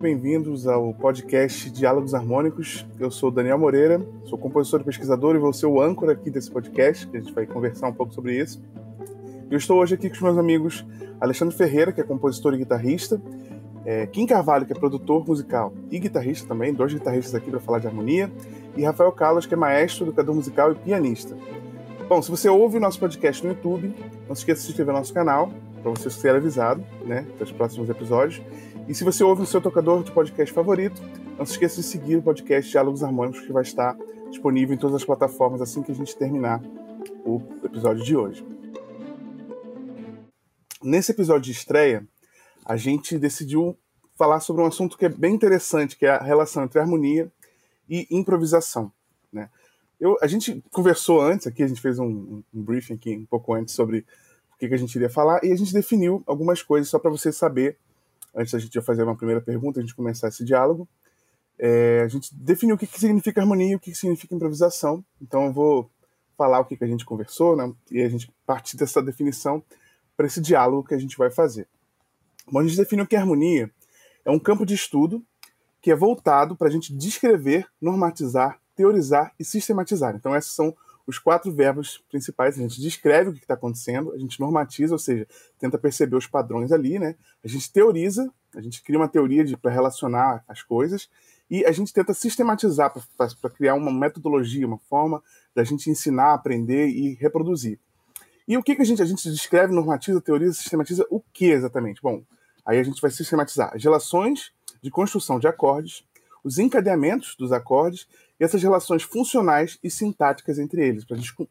Bem-vindos ao podcast Diálogos Harmônicos. Eu sou Daniel Moreira, sou compositor e pesquisador e vou ser o âncora aqui desse podcast, que a gente vai conversar um pouco sobre isso. Eu estou hoje aqui com os meus amigos Alexandre Ferreira, que é compositor e guitarrista, é, Kim Carvalho, que é produtor musical e guitarrista também, dois guitarristas aqui para falar de harmonia, e Rafael Carlos, que é maestro, educador musical e pianista. Bom, se você ouve o nosso podcast no YouTube, não se esqueça de se inscrever no nosso canal, para você ser avisado né, dos próximos episódios. E se você ouve no seu tocador de podcast favorito, não se esqueça de seguir o podcast Diálogos Harmônicos, que vai estar disponível em todas as plataformas assim que a gente terminar o episódio de hoje. Nesse episódio de estreia, a gente decidiu falar sobre um assunto que é bem interessante, que é a relação entre harmonia e improvisação. Né? Eu, a gente conversou antes aqui, a gente fez um, um briefing aqui um pouco antes sobre o que, que, a gente iria falar e a gente definiu algumas coisas só para você saber, antes da gente fazer uma primeira pergunta, a gente começar esse diálogo. É, a gente definiu o que, que significa harmonia e o que, que significa improvisação. Então eu vou falar o que, que a gente conversou né, e a gente partir dessa definição para esse diálogo que a gente vai fazer. Bom, a gente definiu que a harmonia é um campo de estudo que é voltado para a gente descrever, normatizar, teorizar e sistematizar. Então, esses são os quatro verbos principais. A gente descreve o que está acontecendo, a gente normatiza, ou seja, tenta perceber os padrões ali, né? A gente teoriza, a gente cria uma teoria para relacionar as coisas e a gente tenta sistematizar para criar uma metodologia, uma forma da gente ensinar, aprender e reproduzir. E o que, que a gente a gente descreve, normatiza, teoriza, sistematiza o que exatamente? Bom, aí a gente vai sistematizar as relações de construção de acordes, os encadeamentos dos acordes essas relações funcionais e sintáticas entre eles,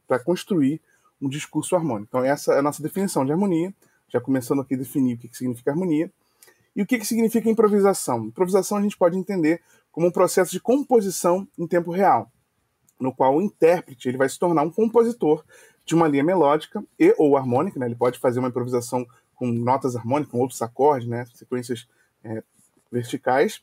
para construir um discurso harmônico. Então, essa é a nossa definição de harmonia, já começando aqui a definir o que, que significa harmonia. E o que, que significa improvisação? Improvisação a gente pode entender como um processo de composição em tempo real, no qual o intérprete ele vai se tornar um compositor de uma linha melódica e ou harmônica, né? ele pode fazer uma improvisação com notas harmônicas, com outros acordes, né? sequências é, verticais,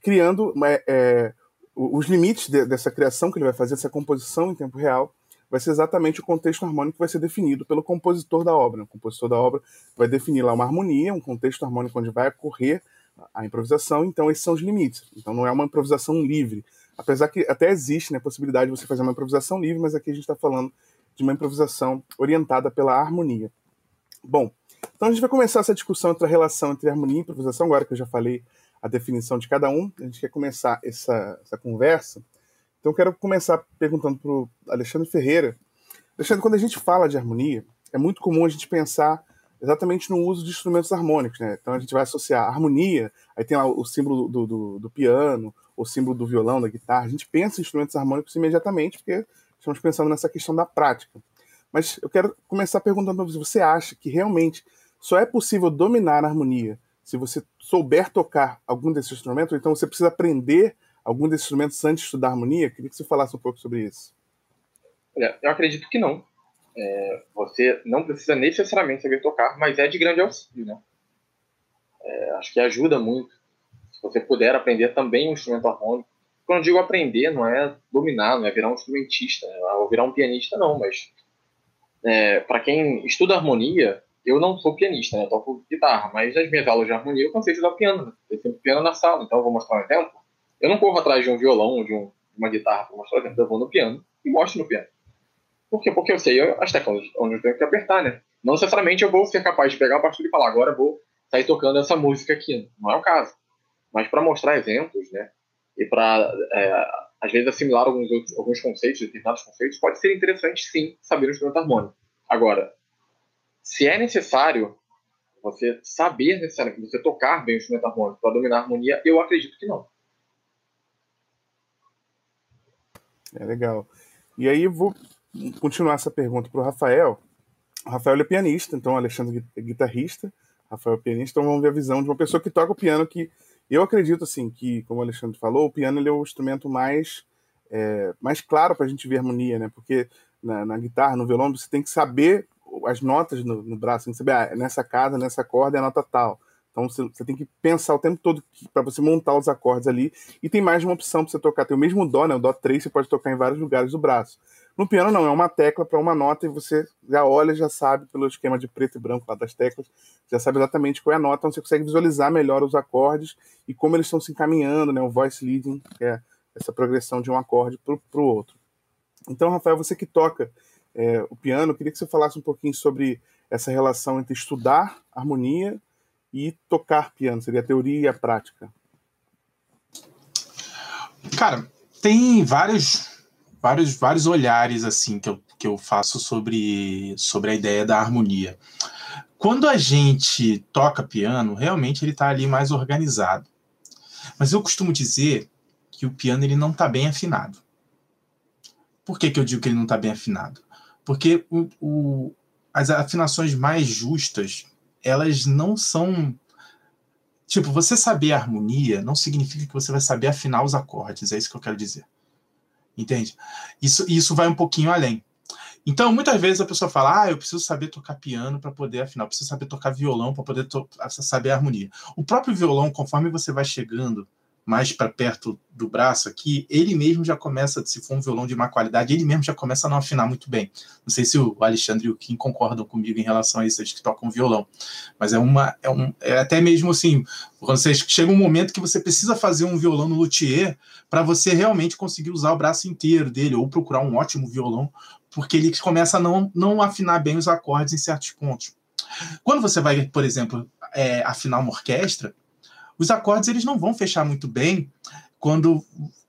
criando é, é, os limites de, dessa criação que ele vai fazer, dessa composição em tempo real, vai ser exatamente o contexto harmônico que vai ser definido pelo compositor da obra. O compositor da obra vai definir lá uma harmonia, um contexto harmônico onde vai ocorrer a improvisação, então esses são os limites. Então não é uma improvisação livre. Apesar que até existe né, a possibilidade de você fazer uma improvisação livre, mas aqui a gente está falando de uma improvisação orientada pela harmonia. Bom, então a gente vai começar essa discussão entre a relação entre harmonia e improvisação, agora que eu já falei a definição de cada um. A gente quer começar essa, essa conversa. Então, quero começar perguntando para o Alexandre Ferreira. Alexandre, quando a gente fala de harmonia, é muito comum a gente pensar exatamente no uso de instrumentos harmônicos. Né? Então, a gente vai associar harmonia, aí tem lá o símbolo do, do, do piano, o símbolo do violão, da guitarra. A gente pensa em instrumentos harmônicos imediatamente, porque estamos pensando nessa questão da prática. Mas eu quero começar perguntando para você: você acha que realmente só é possível dominar a harmonia se você souber tocar algum desses instrumentos, então você precisa aprender algum desses instrumentos antes de estudar harmonia? Queria que você falasse um pouco sobre isso. eu acredito que não. É, você não precisa necessariamente saber tocar, mas é de grande auxílio, né? É, acho que ajuda muito. Se você puder aprender também um instrumento harmônico. Quando eu digo aprender, não é dominar, não é virar um instrumentista, né? ou virar um pianista, não, mas é, para quem estuda harmonia, eu não sou pianista, né? Eu toco guitarra, mas nas minhas aulas de harmonia eu cansei de usar piano, né? Tem sempre piano na sala, então eu vou mostrar um exemplo. Eu não corro atrás de um violão de, um, de uma guitarra para mostrar um exemplo, eu vou no piano e mostro no piano. Por quê? Porque eu sei as teclas onde eu tenho que apertar, né? Não necessariamente eu vou ser capaz de pegar a partitura e falar, agora vou sair tocando essa música aqui. Não é o caso. Mas para mostrar exemplos, né? E para, é, às vezes, assimilar alguns, outros, alguns conceitos, determinados conceitos, pode ser interessante, sim, saber o instrumento harmônico. Agora, se é necessário você saber necessariamente, você tocar bem o instrumento harmônico para dominar a harmonia, eu acredito que não. É legal. E aí vou continuar essa pergunta para o Rafael. O Rafael é pianista, então o Alexandre é guitarrista, Rafael é pianista, então vamos ver a visão de uma pessoa que toca o piano que eu acredito assim que, como o Alexandre falou, o piano é o instrumento mais é, mais claro para a gente ver harmonia, né? Porque na, na, guitarra, no violão, você tem que saber as notas no, no braço, tem que saber, ah, nessa casa, nessa corda é a nota tal. Então você, você tem que pensar o tempo todo para você montar os acordes ali. E tem mais de uma opção para você tocar. Tem o mesmo dó, né? O dó 3 você pode tocar em vários lugares do braço. No piano não, é uma tecla para uma nota e você já olha, já sabe pelo esquema de preto e branco lá das teclas, já sabe exatamente qual é a nota, então você consegue visualizar melhor os acordes e como eles estão se encaminhando, né? O voice leading, que é essa progressão de um acorde para o outro. Então, Rafael, você que toca é, o piano, queria que você falasse um pouquinho sobre essa relação entre estudar harmonia e tocar piano, seria a teoria e a prática. Cara, tem vários, vários, vários olhares assim que eu, que eu faço sobre, sobre a ideia da harmonia. Quando a gente toca piano, realmente ele está ali mais organizado. Mas eu costumo dizer que o piano ele não está bem afinado. Por que, que eu digo que ele não está bem afinado? Porque o, o, as afinações mais justas, elas não são. Tipo, você saber a harmonia não significa que você vai saber afinar os acordes, é isso que eu quero dizer. Entende? Isso, isso vai um pouquinho além. Então, muitas vezes a pessoa fala: Ah, eu preciso saber tocar piano para poder afinar, eu preciso saber tocar violão para poder saber a harmonia. O próprio violão, conforme você vai chegando mais para perto do braço aqui, ele mesmo já começa, se for um violão de má qualidade, ele mesmo já começa a não afinar muito bem. Não sei se o Alexandre e o Kim concordam comigo em relação a isso, eles que tocam violão. Mas é uma. É, um, é até mesmo assim, quando você chega um momento que você precisa fazer um violão no luthier para você realmente conseguir usar o braço inteiro dele, ou procurar um ótimo violão, porque ele começa a não, não afinar bem os acordes em certos pontos. Quando você vai, por exemplo, é, afinar uma orquestra, os acordes eles não vão fechar muito bem quando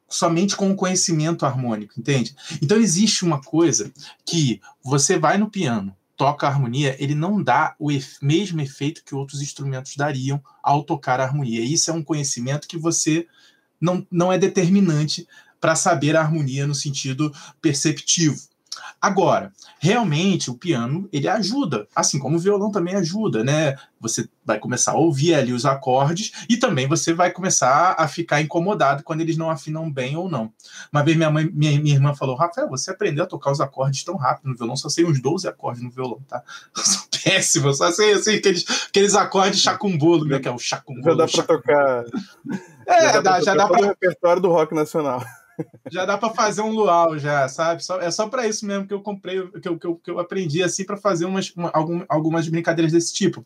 somente com o conhecimento harmônico, entende? Então existe uma coisa que você vai no piano, toca a harmonia, ele não dá o mesmo efeito que outros instrumentos dariam ao tocar a harmonia. Isso é um conhecimento que você não, não é determinante para saber a harmonia no sentido perceptivo. Agora, realmente o piano ele ajuda, assim como o violão também ajuda, né? Você vai começar a ouvir ali os acordes e também você vai começar a ficar incomodado quando eles não afinam bem ou não. Uma vez minha mãe, minha, minha irmã falou: Rafael, você aprendeu a tocar os acordes tão rápido no violão, só sei uns 12 acordes no violão, tá? Eu sou péssimo, só sei assim, aqueles, aqueles acordes chacumbolo, né? Que é o chacumbolo. Já dá pra tocar. É, já dá, já dá pra. o repertório do rock nacional já dá para fazer um luau, já, sabe? Só, é só para isso mesmo que eu comprei, que eu, que eu, que eu aprendi assim para fazer umas, uma, algumas brincadeiras desse tipo.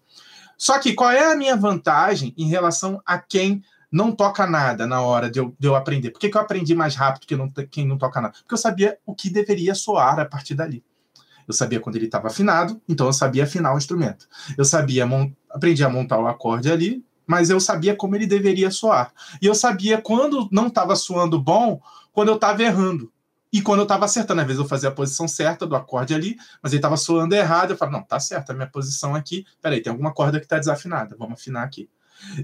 Só que qual é a minha vantagem em relação a quem não toca nada na hora de eu, de eu aprender? Por que, que eu aprendi mais rápido que não, quem não toca nada? Porque eu sabia o que deveria soar a partir dali. Eu sabia quando ele estava afinado, então eu sabia afinar o instrumento. Eu sabia, aprendi a montar o acorde ali, mas eu sabia como ele deveria soar. E eu sabia quando não estava soando bom, quando eu estava errando. E quando eu estava acertando, às vezes eu fazia a posição certa do acorde ali, mas ele estava soando errado. Eu falava, não, tá certo, a minha posição aqui. Peraí, tem alguma corda que está desafinada, vamos afinar aqui.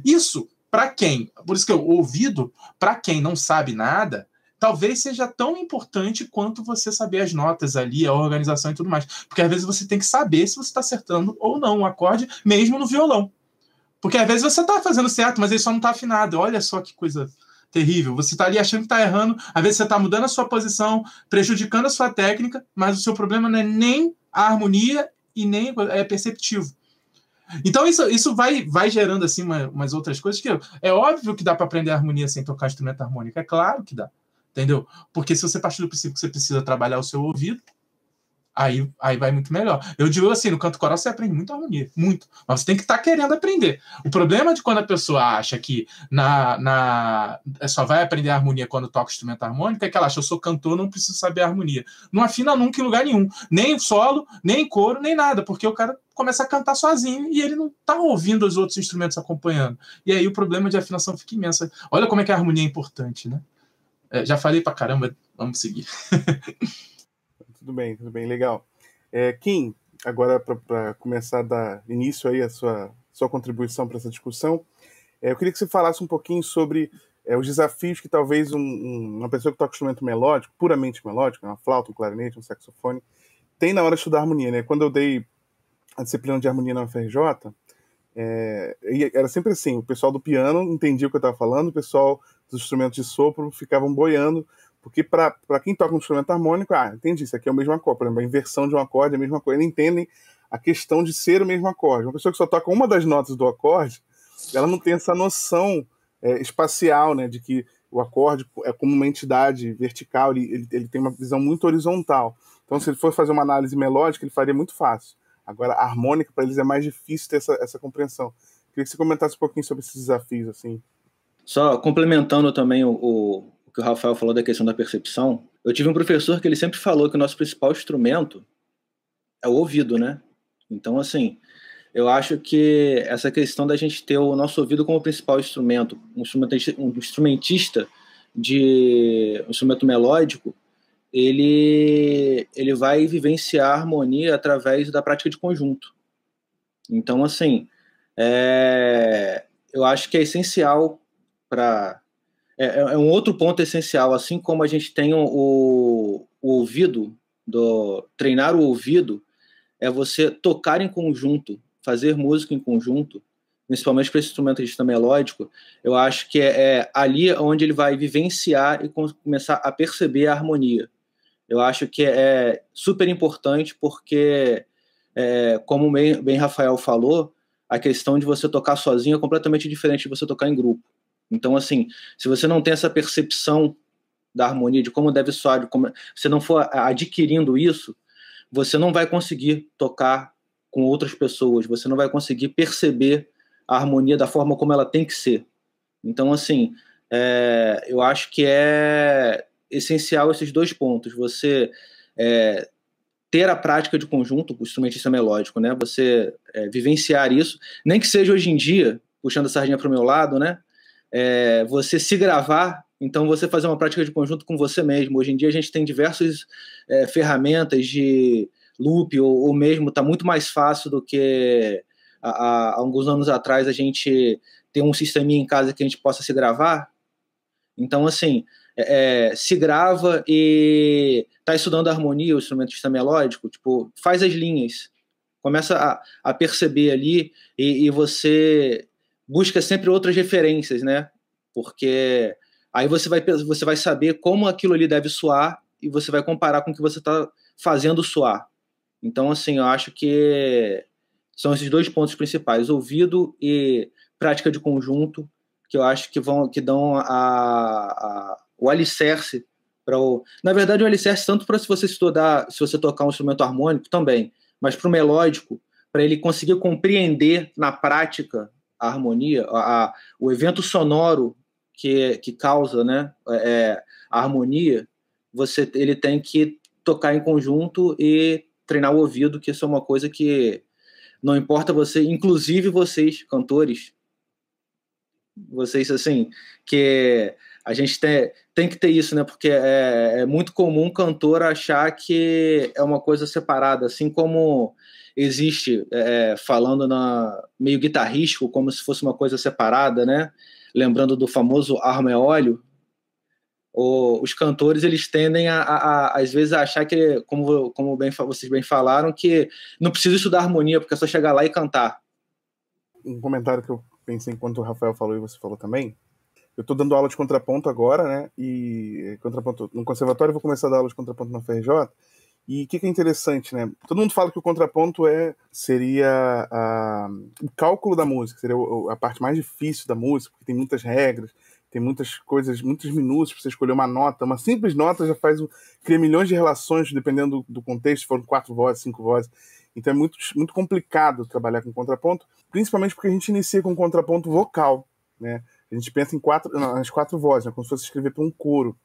Isso, para quem, por isso que o ouvido, para quem não sabe nada, talvez seja tão importante quanto você saber as notas ali, a organização e tudo mais. Porque às vezes você tem que saber se você está acertando ou não o acorde, mesmo no violão. Porque às vezes você está fazendo certo, mas ele só não está afinado. Olha só que coisa terrível. Você está ali achando que está errando, às vezes você está mudando a sua posição, prejudicando a sua técnica, mas o seu problema não é nem a harmonia e nem é perceptivo. Então isso, isso vai, vai gerando assim uma, umas outras coisas que é óbvio que dá para aprender harmonia sem tocar instrumento harmônico, é claro que dá, entendeu? Porque se você partir do princípio que você precisa trabalhar o seu ouvido, aí, aí vai muito melhor. Eu digo assim, no canto coral você aprende muito harmonia, muito. Mas você tem que estar tá querendo aprender. O problema de quando a pessoa acha que na, na só vai aprender a harmonia quando toca instrumento harmônico, é que ela acha, eu sou cantor, não preciso saber a harmonia. Não afina nunca em lugar nenhum. Nem solo, nem coro, nem nada, porque o cara começa a cantar sozinho e ele não está ouvindo os outros instrumentos acompanhando. E aí o problema de afinação fica imenso. Olha como é que a harmonia é importante, né? É, já falei pra caramba, vamos seguir. tudo bem, tudo bem, legal. É, Kim, agora para começar a dar início aí a sua, sua contribuição para essa discussão, é, eu queria que você falasse um pouquinho sobre é, os desafios que talvez um, um, uma pessoa que toca instrumento melódico, puramente melódico, uma flauta, um clarinete, um saxofone, tem na hora de estudar harmonia, né? Quando eu dei a disciplina de harmonia na UFRJ, é, era sempre assim, o pessoal do piano entendia o que eu estava falando, o pessoal dos instrumentos de sopro ficavam boiando porque para quem toca um instrumento harmônico, ah, entendi, isso aqui é o mesmo acorde. Por exemplo, a inversão de um acorde é a mesma coisa. Eles entendem a questão de ser o mesmo acorde. Uma pessoa que só toca uma das notas do acorde, ela não tem essa noção é, espacial, né, de que o acorde é como uma entidade vertical, ele, ele, ele, tem uma visão muito horizontal. Então, se ele for fazer uma análise melódica, ele faria muito fácil. Agora, a harmônica, para eles, é mais difícil ter essa, essa compreensão. Queria que você comentasse um pouquinho sobre esses desafios. assim. Só complementando também o, que o Rafael falou da questão da percepção, eu tive um professor que ele sempre falou que o nosso principal instrumento é o ouvido, né? Então, assim, eu acho que essa questão da gente ter o nosso ouvido como principal instrumento, um instrumentista, um instrumentista de um instrumento melódico, ele, ele vai vivenciar a harmonia através da prática de conjunto. Então, assim, é, eu acho que é essencial para. É, é, é, um outro ponto essencial, assim como a gente tem o, o, ouvido, do treinar o ouvido, é você tocar em conjunto, fazer música em conjunto, principalmente para esse instrumentista melódico, eu acho que é, é, ali onde ele vai vivenciar e começar a perceber a harmonia. Eu acho que é super importante porque, é, como bem, bem Rafael falou, a questão de você tocar sozinho é completamente diferente de você tocar em grupo. Então, assim, se você não tem essa percepção da harmonia, de como deve soar, de como você não for adquirindo isso, você não vai conseguir tocar com outras pessoas, você não vai conseguir perceber a harmonia da forma como ela tem que ser. Então, assim, é, eu acho que é essencial esses dois pontos. Você é, ter a prática de conjunto, o instrumentista melódico, né? Você é, vivenciar isso, nem que seja hoje em dia, puxando a sardinha para o meu lado, né? É, você se gravar, então você fazer uma prática de conjunto com você mesmo. Hoje em dia a gente tem diversas é, ferramentas de loop, ou, ou mesmo está muito mais fácil do que há, alguns anos atrás a gente ter um sisteminha em casa que a gente possa se gravar. Então, assim, é, é se grava e está estudando harmonia, o instrumentista melódico, tipo, faz as linhas, começa a, a perceber ali e, e, você busca sempre outras referências, né? Porque aí você vai, você vai saber como aquilo ali deve soar e você vai comparar com o que você está fazendo soar. Então, assim, eu acho que são esses dois pontos principais: ouvido e prática de conjunto, que eu acho que vão que dão a, a o alicerce para o. Na verdade, o alicerce tanto para se você estudar, se você tocar um instrumento harmônico também, mas para o melódico, para ele conseguir compreender na prática a harmonia, a, o evento sonoro que, que causa né, é, a harmonia, você ele tem que tocar em conjunto e treinar o ouvido, que isso é uma coisa que não importa você, inclusive vocês, cantores, vocês, assim, que a gente tem, tem que ter isso, né? Porque é, é muito comum cantor achar que é uma coisa separada, assim como existe, é, falando na meio guitarrístico, como se fosse uma coisa separada, né? Lembrando do famoso arma é óleo, o, os cantores eles tendem a, a, a, às vezes a achar que, como, como bem, vocês bem falaram, que não precisa estudar harmonia, porque é só chegar lá e cantar. Um comentário que eu pensei enquanto o Rafael falou e você falou também. Eu estou dando aula de contraponto agora, né? E contraponto no conservatório, vou começar a dar aula de contraponto na FRJ. E o que, que, é interessante, né? Todo mundo fala que o contraponto é seria a, o cálculo da música, seria a parte mais difícil da música, porque tem muitas regras, tem muitas coisas, muitos minutos para você escolher uma nota. Uma simples nota já faz cria milhões de relações, dependendo do, do contexto, foram quatro vozes, cinco vozes. Então é muito, muito complicado trabalhar com contraponto, principalmente porque a gente inicia com contraponto vocal, né? A gente pensa em quatro, nas quatro vozes, né? como se fosse escrever para um coro.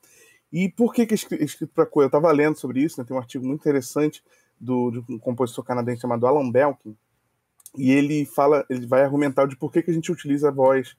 E por que, que é escrito para coro? Eu estava lendo sobre isso, né? tem um artigo muito interessante do, de um compositor canadense chamado Alan Belkin, e ele fala, ele vai argumentar de por que, que a gente utiliza a voz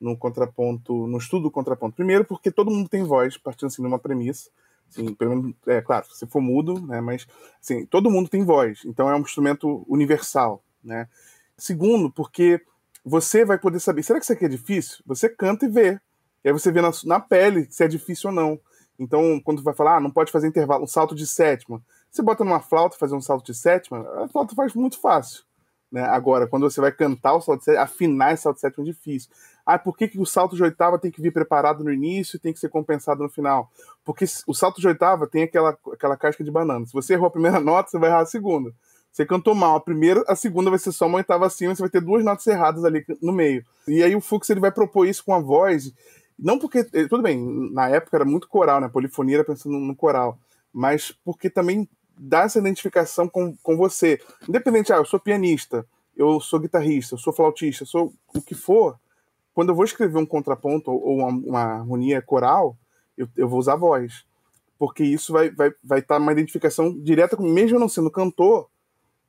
no contraponto, no estudo do contraponto. Primeiro, porque todo mundo tem voz, partindo assim de uma premissa. Assim, pelo menos, é claro, se for mudo, né, mas assim, todo mundo tem voz, então é um instrumento universal. Né? Segundo, porque você vai poder saber, será que isso aqui é difícil? Você canta e vê. E aí você vê na, na pele se é difícil ou não. Então, quando vai falar, ah, não pode fazer intervalo, um salto de sétima, você bota numa flauta fazer um salto de sétima, a flauta faz muito fácil. Né? Agora, quando você vai cantar o salto de sétima, afinar esse salto de sétima é difícil. Ah, por que, que o salto de oitava tem que vir preparado no início e tem que ser compensado no final? Porque o salto de oitava tem aquela, aquela casca de banana. Se você errou a primeira nota, você vai errar a segunda. Você cantou mal a primeira, a segunda vai ser só uma oitava acima, você vai ter duas notas erradas ali no meio. E aí o Fux ele vai propor isso com a voz Não porque, eh, tudo bem, na época era muito coral, né? Polifonia era pensando no coral, mas porque também dá essa identificação com, com você. Independente, ah, eu sou pianista, eu sou guitarrista, eu sou flautista, eu sou o que for. Quando eu vou escrever um contraponto ou uma, uma harmonia coral, eu, eu vou usar voz. Porque isso vai estar vai, vai tá uma identificação direta. Mesmo não sendo cantor,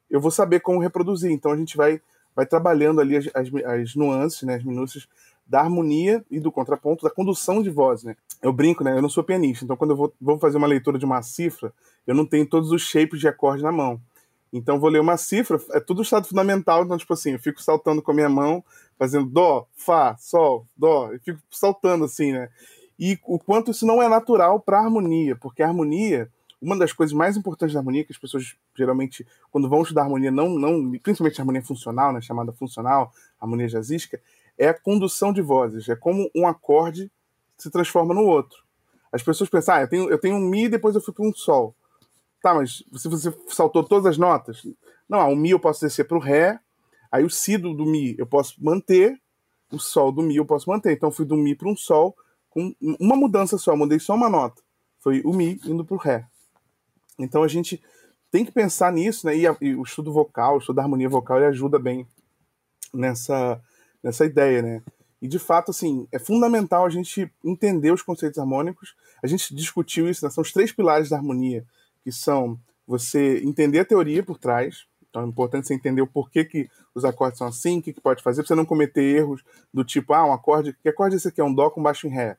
eu vou saber como reproduzir. Então a gente vai, vai trabalhando ali as, as, as nuances, né, as minúcias da harmonia e do contraponto, da condução de voz, né? Eu brinco, né? Eu não sou pianista, então quando eu vou, vou fazer uma leitura de uma cifra, eu não tenho todos os shapes de acorde na mão. Então vou ler uma cifra, é tudo estado fundamental, então tipo assim, eu fico saltando com a minha mão, fazendo dó, fá, sol, dó, eu fico saltando assim, né? E o quanto isso não é natural para harmonia, porque a harmonia, uma das coisas mais importantes da harmonia que as pessoas geralmente quando vão estudar harmonia não não, principalmente harmonia funcional, né, chamada funcional, harmonia jazzística, é a condução de vozes, é como um acorde se transforma no outro. As pessoas pensam, ah, eu tenho, eu tenho um Mi e depois eu fui para um Sol. Tá, mas se você saltou todas as notas, não, ah, o Mi eu posso descer para o Ré, aí o Si do, do, Mi eu posso manter, o Sol do Mi eu posso manter. Então eu fui do Mi para um Sol com uma mudança só, mudei só uma nota. Foi o Mi indo para o Ré. Então a gente tem que pensar nisso, né? E, a, e o estudo vocal, o estudo da harmonia vocal, ele ajuda bem nessa, nessa ideia, né? E de fato, assim, é fundamental a gente entender os conceitos harmônicos. A gente discutiu isso, né? são os três pilares da harmonia, que são você entender a teoria por trás. Então é importante você entender o porquê que os acordes são assim, o que, que pode fazer, para você não cometer erros do tipo, ah, um acorde, que acorde é esse aqui? É um Dó com baixo em Ré.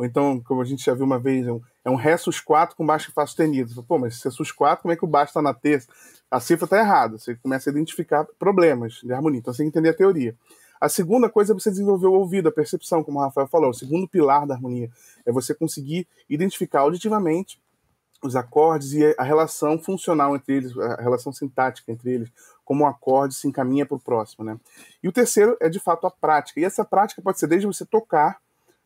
Ou então, como a gente já viu uma vez, é um, é um Ré sus 4 com baixo em Fá sustenido. Pô, mas se é sus 4, como é que o baixo está na terça? A cifra está errada. Você começa a identificar problemas de harmonia. Então você tem que entender a teoria. A segunda coisa é você desenvolver o ouvido, a percepção, como o Rafael falou. O segundo pilar da harmonia é você conseguir identificar auditivamente os acordes e a relação funcional entre eles, a relação sintática entre eles, como o acorde se encaminha para o próximo, né? E o terceiro é de fato a prática. E essa prática pode ser desde você tocar,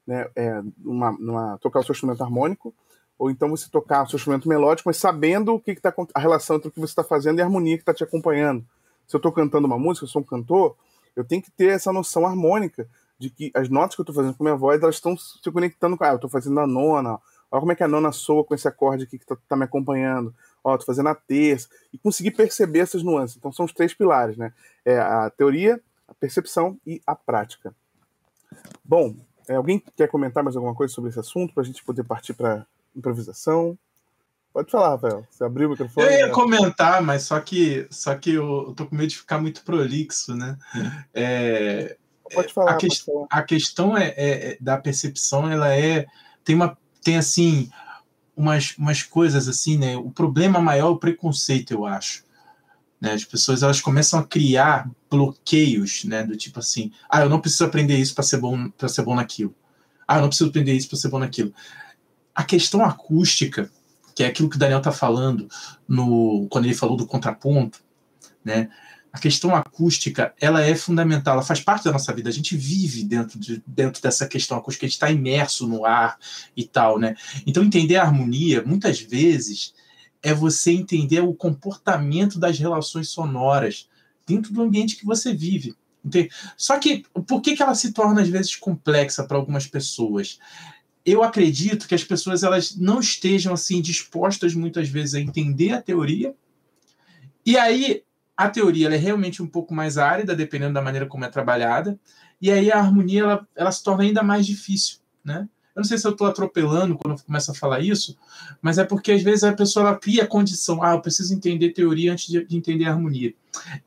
né, é, uma, tocar o seu instrumento harmônico, ou então você tocar o seu instrumento melódico, mas sabendo o que está a relação entre o que você está fazendo e a harmonia que está te acompanhando. Se eu estou cantando uma música, eu sou um cantor, eu tenho que ter essa noção harmônica de que as notas que eu estou fazendo com a minha voz, elas estão se conectando com. Ah, eu estou fazendo a nona, olha como é que a nona soa com esse acorde aqui que está tá me acompanhando. Ó, estou fazendo a terça. E conseguir perceber essas nuances. Então, são os três pilares, né? É a teoria, a percepção e a prática. Bom, é, alguém quer comentar mais alguma coisa sobre esse assunto para a gente poder partir para improvisação? Pode falar, Rafael. Você abriu o microfone. Eu ia comentar, mas só que, só que eu, eu tô com medo de ficar muito prolixo, né? É, pode falar. A, que, falar. a questão é, é, é, da percepção, ela é tem uma tem assim umas, umas coisas assim, né? O problema maior é o preconceito, eu acho. Né? As pessoas elas começam a criar bloqueios, né? Do tipo assim, ah, eu não preciso aprender isso para ser bom para ser bom naquilo. Ah, eu não preciso aprender isso para ser bom naquilo. A questão acústica que é aquilo que o Daniel está falando no, quando ele falou do contraponto, né? A questão acústica, ela é fundamental, ela faz parte da nossa vida. A gente vive dentro, de, dentro dessa questão acústica, a gente está imerso no ar e tal, né? Então, entender a harmonia, muitas vezes, é você entender o comportamento das relações sonoras dentro do ambiente que você vive. Entende? Só que, por que, que ela se torna, às vezes, complexa para algumas pessoas? eu acredito que as pessoas elas não estejam assim dispostas muitas vezes a entender a teoria. E aí a teoria é realmente um pouco mais árida, dependendo da maneira como é trabalhada. E aí a harmonia ela, ela se torna ainda mais difícil, né? Eu não sei se eu estou atropelando quando eu começo a falar isso, mas é porque às vezes a pessoa ela cria a condição, ah, eu preciso entender teoria antes de, de entender harmonia.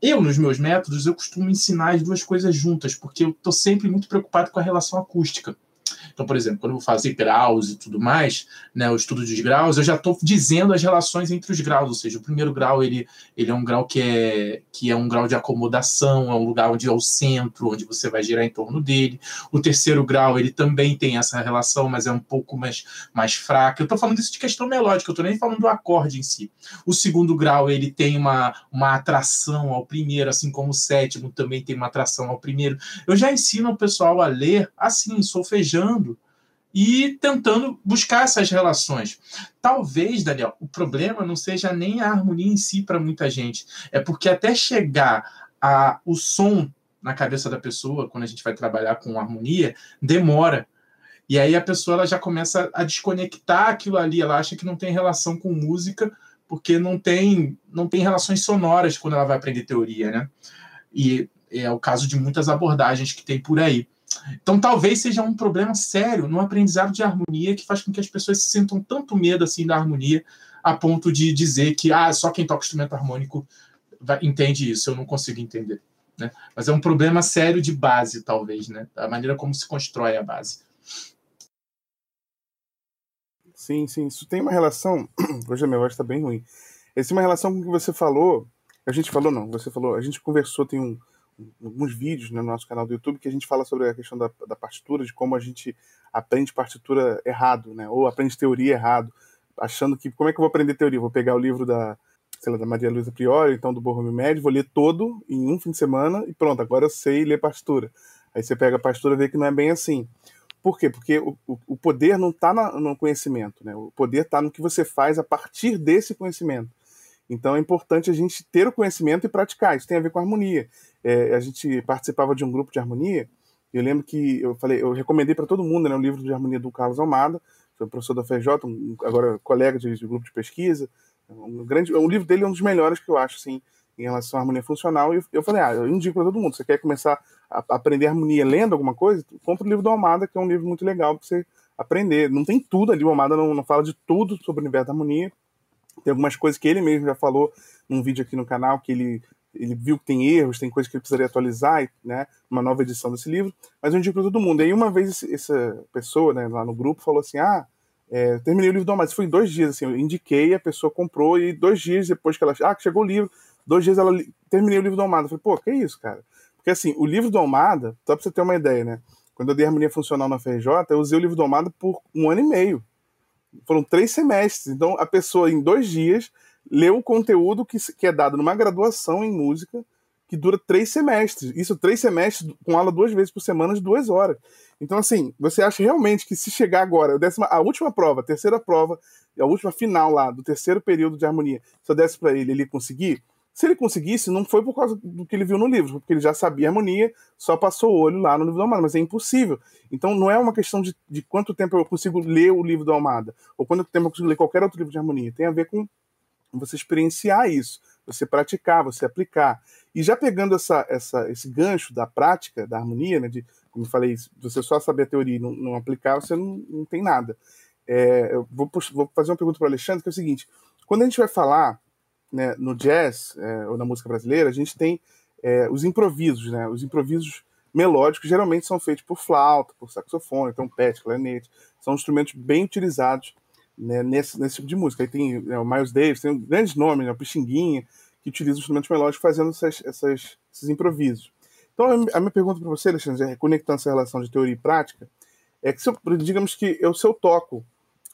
Eu, nos meus métodos, eu costumo ensinar as duas coisas juntas, porque eu estou sempre muito preocupado com a relação acústica. Então, por exemplo, quando eu vou fazer graus e tudo mais, né, o estudo dos graus, eu já estou dizendo as relações entre os graus, ou seja, o primeiro grau ele, ele é um grau que é, que é um grau de acomodação, é um lugar onde é o centro, onde você vai girar em torno dele. O terceiro grau ele também tem essa relação, mas é um pouco mais, mais fraca. Eu estou falando isso de questão melódica, eu estou nem falando do acorde em si. O segundo grau ele tem uma, uma atração ao primeiro, assim como o sétimo também tem uma atração ao primeiro. Eu já ensino o pessoal a ler assim, solfejando e tentando buscar essas relações. Talvez, Daniel, o problema não seja nem a harmonia em si para muita gente, é porque até chegar a o som na cabeça da pessoa, quando a gente vai trabalhar com harmonia, demora. E aí a pessoa ela já começa a desconectar aquilo ali, ela acha que não tem relação com música, porque não tem, não tem relações sonoras quando ela vai aprender teoria, né? E é o caso de muitas abordagens que tem por aí. Então, talvez seja um problema sério no aprendizado de harmonia que faz com que as pessoas se sintam tanto medo assim da harmonia a ponto de dizer que ah, só quem toca instrumento harmônico vai, entende isso, eu não consigo entender. Né? Mas é um problema sério de base, talvez, né? a maneira como se constrói a base. Sim, sim, isso tem uma relação. Hoje a minha voz está bem ruim. Essa é uma relação com o que você falou. A gente falou, não, você falou, a gente conversou, tem um, alguns vídeos no nosso canal do YouTube que a gente fala sobre a questão da, da partitura, de como a gente aprende partitura errado, né? Ou aprende teoria errado, achando que como é que eu vou aprender teoria? Vou pegar o livro da, sei lá, da Maria Luísa Priori, então do Borromeo Médio, vou ler todo em um fim de semana e pronto, agora eu sei ler partitura. Aí você pega a partitura e vê que não é bem assim. Por quê? Porque o, o poder não está no conhecimento, né? O poder está no que você faz a partir desse conhecimento. Então é importante a gente ter o conhecimento e praticar. Isso tem a ver com harmonia. É, a gente participava de um grupo de harmonia. Eu lembro que eu falei, eu recomendei para todo mundo né, o livro de harmonia do Carlos Almada, foi professor da FJ, um, agora colega de, de, grupo de pesquisa. Um grande, o livro dele é um dos melhores que eu acho, assim, em relação à harmonia funcional. E eu, eu falei, ah, eu indico para todo mundo. Você quer começar a aprender harmonia lendo alguma coisa? Compre o livro do Almada, que é um livro muito legal para você aprender. Não tem tudo ali, o Almada não, não fala de tudo sobre o universo da harmonia, tem algumas coisas que ele mesmo já falou num vídeo aqui no canal, que ele, ele viu que tem erros, tem coisas que ele precisaria atualizar, né? Uma nova edição desse livro. Mas eu indico para todo mundo. E aí uma vez essa pessoa, né, lá no grupo, falou assim: ah, é, terminei o livro do. Isso foi em dois dias, assim, eu indiquei, a pessoa comprou, e dois dias depois que ela. Ah, chegou o livro, dois dias ela. Terminei o livro do Almada. Eu falei, pô, que isso, cara? Porque assim, o livro do Almada, só pra você ter uma ideia, né? Quando eu dei harmonia funcional na FRJ, eu usei o livro do Almada por um ano e meio foram três semestres. Então, a pessoa, em dois dias, leu o conteúdo que, que é dado numa graduação em música que dura três semestres. Isso, três semestres, com aula duas vezes por semana, de duas horas. Então, assim, você acha realmente que se chegar agora, a, a última prova, a terceira prova, a última final lá, do terceiro período de harmonia, se eu desse para ele, ele conseguir? Se ele conseguisse, não foi por causa do que ele viu no livro, porque ele já sabia a harmonia, só passou o olho lá no livro do Almada, mas é impossível. Então não é uma questão de, de quanto tempo eu consigo ler o livro do Almada, ou quanto tempo eu consigo ler qualquer outro livro de harmonia. Tem a ver com você experienciar isso, você praticar, você aplicar. E já pegando essa, essa, esse gancho da prática, da harmonia, né, de, como eu falei, você só saber a teoria e não, não aplicar, você não, não tem nada. É, eu vou, vou fazer uma pergunta para o Alexandre, que é o seguinte: quando a gente vai falar né, no jazz é, ou na música brasileira, a gente tem é, os improvisos, né? Os improvisos melódicos geralmente são feitos por flauta, por saxofone, trompete, clarinete. São instrumentos bem utilizados né, nesse, nesse tipo de música. Aí tem né, o Miles Davis, tem um grandes nomes, né, o Pixinguinha, que utiliza instrumentos melódicos fazendo essas, essas, esses improvisos. Então, a minha pergunta para você, Alexandre, conectando essa relação de teoria e prática, é que, se eu, digamos que eu, se eu toco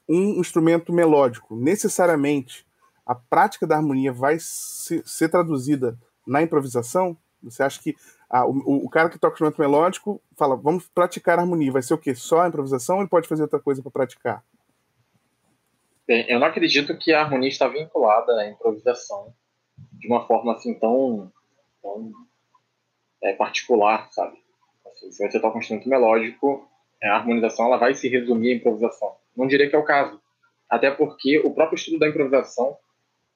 um instrumento melódico, necessariamente a prática da harmonia vai se, ser traduzida na improvisação? Você acha que o, o, cara que toca instrumento melódico fala, vamos praticar harmonia, vai ser o quê? Só a improvisação ou ele pode fazer outra coisa para praticar? Eu não acredito que a harmonia está vinculada à improvisação de uma forma assim tão, tão é, particular, sabe? Assim, se você toca um instrumento melódico, a harmonização ela vai se resumir à improvisação. Não diria que é o caso. Até porque o próprio estudo da improvisação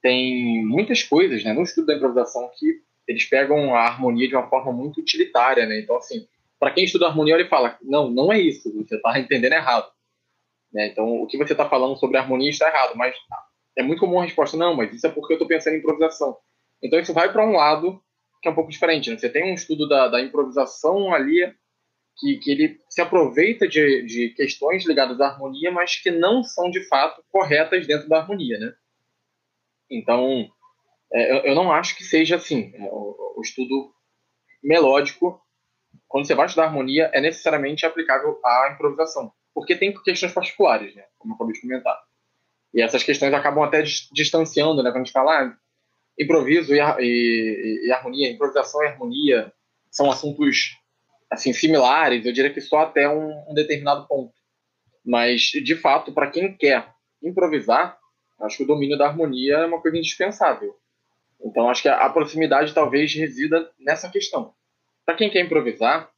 tem muitas coisas né, no estudo da improvisação que eles pegam a harmonia de uma forma muito utilitária, né? Então, assim, para quem estuda harmonia, ele fala, não, não é isso, você está entendendo errado. Né? Então, o que você está falando sobre harmonia está errado, mas é muito comum a resposta, não, mas isso é porque eu estou pensando em improvisação. Então, isso vai para um lado que é um pouco diferente. Né? Você tem um estudo da, da improvisação ali que, que ele se aproveita de, de questões ligadas à harmonia, mas que não são, de fato, corretas dentro da harmonia, né? Então, é, eu não acho que seja assim. É, o, o, estudo melódico, quando você vai estudar harmonia, é necessariamente aplicável à improvisação, porque tem questões particulares, né, como eu acabei de comentar. E essas questões acabam até distanciando, né, quando a gente fala ah, improviso e, e, e, harmonia, improvisação e harmonia são assuntos assim similares, eu diria que só até um, um determinado ponto. Mas, de fato, para quem quer improvisar, Acho que o domínio da harmonia é uma coisa indispensável. Então, acho que a, proximidade talvez resida nessa questão. Para quem quer improvisar,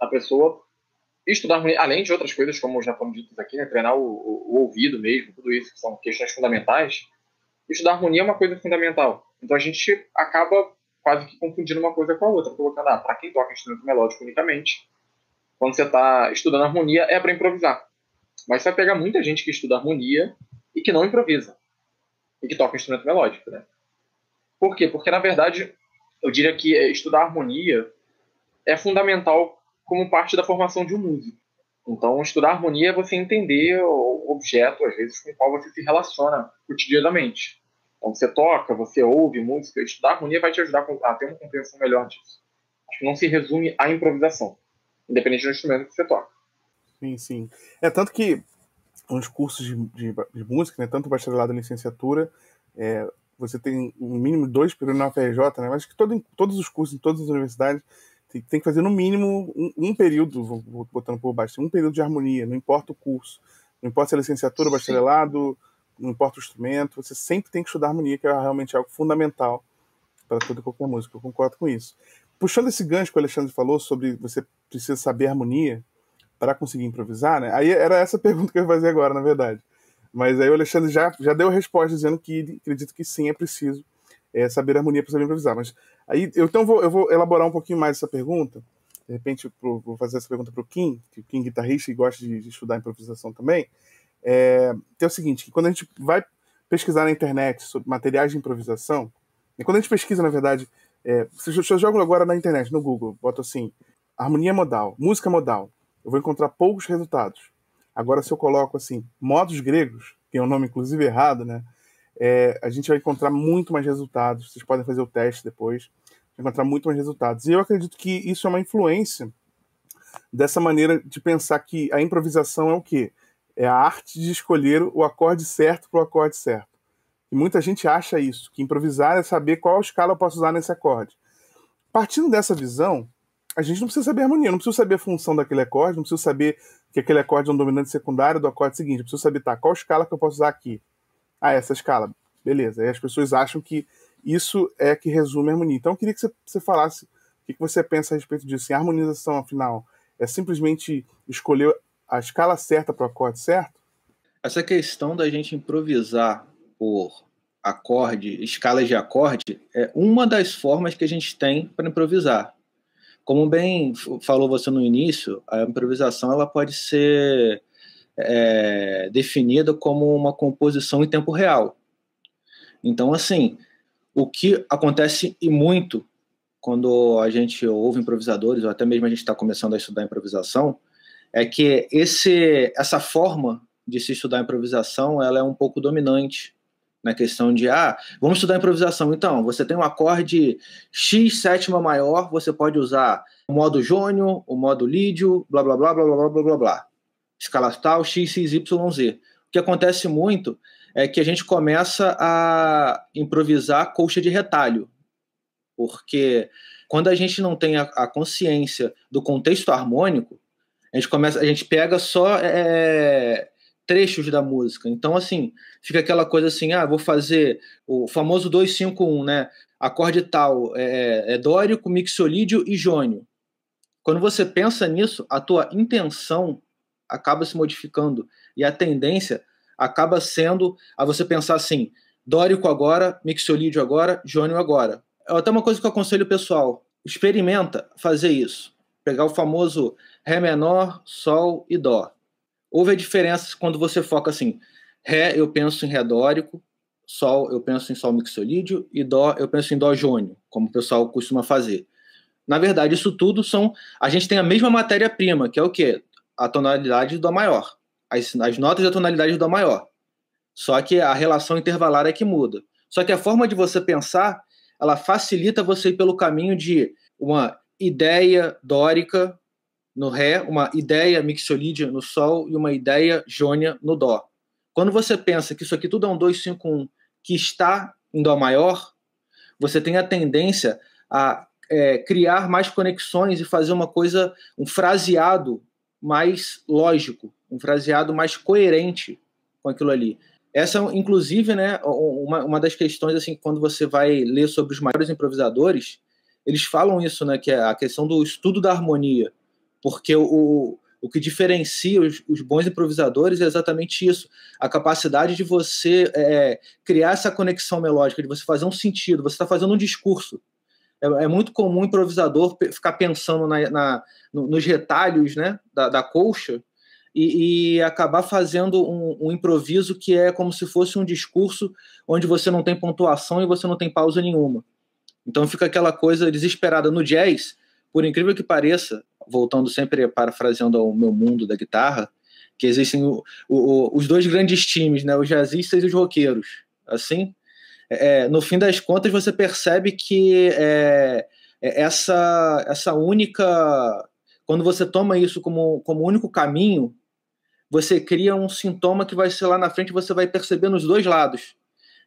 a pessoa estudar harmonia, além de outras coisas, como já fomos ditos aqui, né, treinar o, o, o, ouvido mesmo, tudo isso, que são questões fundamentais, estudar harmonia é uma coisa fundamental. Então a gente acaba quase que confundindo uma coisa com a outra, colocando, ah, para quem toca instrumento melódico unicamente, quando você está estudando harmonia, é para improvisar. Mas você vai pegar muita gente que estuda harmonia e que não improvisa, e que toca instrumento melódico, né? Por quê? Porque, na verdade, eu diria que estudar harmonia é fundamental como parte da formação de um músico. Então, estudar harmonia é você entender o objeto, às vezes, com o qual você se relaciona cotidianamente. Então, você toca, você ouve música, estudar harmonia vai te ajudar a ter uma compreensão melhor disso. Acho que não se resume à improvisação, independente do instrumento que você toca. Sim, sim. É tanto que nos cursos de, de, de música, né, tanto bacharelado e licenciatura, é, você tem um mínimo dois períodos na UFRJ, né, mas que todo, todos os cursos em todas as universidades tem que fazer no mínimo um, um período, vou botando por baixo, um período de harmonia, não importa o curso, não importa se é licenciatura, bacharelado, não importa o instrumento, você sempre tem que estudar harmonia, que é realmente algo fundamental para toda qualquer música, eu concordo com isso. Puxando esse gancho que o Alexandre falou sobre você precisa saber harmonia para conseguir improvisar, né? Aí era essa pergunta que eu ia fazer agora, na verdade. Mas aí o Alexandre já, já deu a resposta dizendo que acredita que sim, é preciso é, saber harmonia para saber improvisar. Mas aí eu, então vou, eu vou elaborar um pouquinho mais essa pergunta. De repente, pro, vou fazer essa pergunta para o Kim, que o Kim é guitarrista e gosta de, de estudar improvisação também. É, que é o seguinte: que quando a gente vai pesquisar na internet sobre materiais de improvisação, e quando a gente pesquisa, na verdade, é, se eu jogo agora na internet, no Google, boto assim, harmonia modal, música modal, eu vou encontrar poucos resultados. Agora, se eu coloco assim, modos gregos, que é um nome inclusive errado, né? é, a gente vai encontrar muito mais resultados. Vocês podem fazer o teste depois, encontrar muito mais resultados. E eu acredito que isso é uma influência dessa maneira de pensar que a improvisação é o quê? É a arte de escolher o acorde certo para o acorde certo. E muita gente acha isso, que improvisar é saber qual escala eu posso usar nesse acorde. Partindo dessa visão, a gente não precisa saber harmonia, não precisa saber a função daquele acorde, não precisa saber que aquele acorde é um dominante secundário do acorde seguinte, eu preciso saber tá, qual escala que eu posso usar aqui a essa escala. Beleza. Aí as pessoas acham que isso é que resume a harmonia. Então eu queria que você, você falasse o que, você pensa a respeito disso. a harmonização, afinal, é simplesmente escolher a escala certa para o acorde certo? Essa questão da gente improvisar por acorde, escalas de acorde, é uma das formas que a gente tem para improvisar. Como bem falou você no início, a improvisação ela pode ser é, definida como uma composição em tempo real. Então, assim, o que acontece e muito quando a gente ouve improvisadores, ou até mesmo a gente está começando a estudar improvisação, é que esse, essa forma de se estudar improvisação ela é um pouco dominante na questão de ah, vamos estudar improvisação. Então, você tem um acorde X sétima maior, você pode usar o modo jônio, o modo lídio, blá blá blá blá blá blá blá blá escala tal, x, x, y, z. O que acontece muito é que a gente começa a improvisar colcha de retalho, porque quando a gente não tem a, a consciência do contexto harmônico, a gente começa, a gente pega só é, trechos da música. Então, assim, fica aquela coisa assim, ah, vou fazer o famoso 251, né? Acorde tal, é, é dórico, mixolídio e jônio. Quando você pensa nisso, a tua intenção acaba se modificando. E a tendência acaba sendo a você pensar assim: dórico agora, mixolídio agora, jônio agora. É até uma coisa que eu aconselho pessoal: experimenta fazer isso. Pegar o famoso Ré menor, Sol e Dó. Houve a diferença quando você foca assim: Ré eu penso em Ré dórico, Sol eu penso em Sol mixolídio e Dó eu penso em Dó jônio, como o pessoal costuma fazer. Na verdade, isso tudo são. A gente tem a mesma matéria-prima, que é o quê? a tonalidade do Dó maior, as, as notas da tonalidade do Dó maior. Só que a relação intervalar é que muda. Só que a forma de você pensar, ela facilita você ir pelo caminho de uma ideia dórica no Ré, uma ideia mixolídia no Sol e uma ideia jônia no Dó. Quando você pensa que isso aqui tudo é um 251 que está em Dó maior, você tem a tendência a é, criar mais conexões e fazer uma coisa, um fraseado mais lógico, um fraseado mais coerente com aquilo ali. Essa, inclusive, né, uma, uma das questões, assim, quando você vai ler sobre os maiores improvisadores, eles falam isso, né, que é a questão do estudo da harmonia, porque o, O que diferencia os, os bons improvisadores é exatamente isso: a capacidade de você é, criar essa conexão melódica, de você fazer um sentido, você está fazendo um discurso. É, é, muito comum o improvisador ficar pensando na, na, nos retalhos né, da, da colcha e, e, acabar fazendo um, um, improviso que é como se fosse um discurso onde você não tem pontuação e você não tem pausa nenhuma. Então fica aquela coisa desesperada no jazz, por incrível que pareça, voltando sempre parafraseando ao meu mundo da guitarra, que existem o, o, os dois grandes times, né, os jazzistas e os roqueiros. Assim, é, no fim das contas, você percebe que é, é, essa, essa única. Quando você toma isso como, como único caminho, você cria um sintoma que vai ser lá na frente, você vai perceber nos dois lados.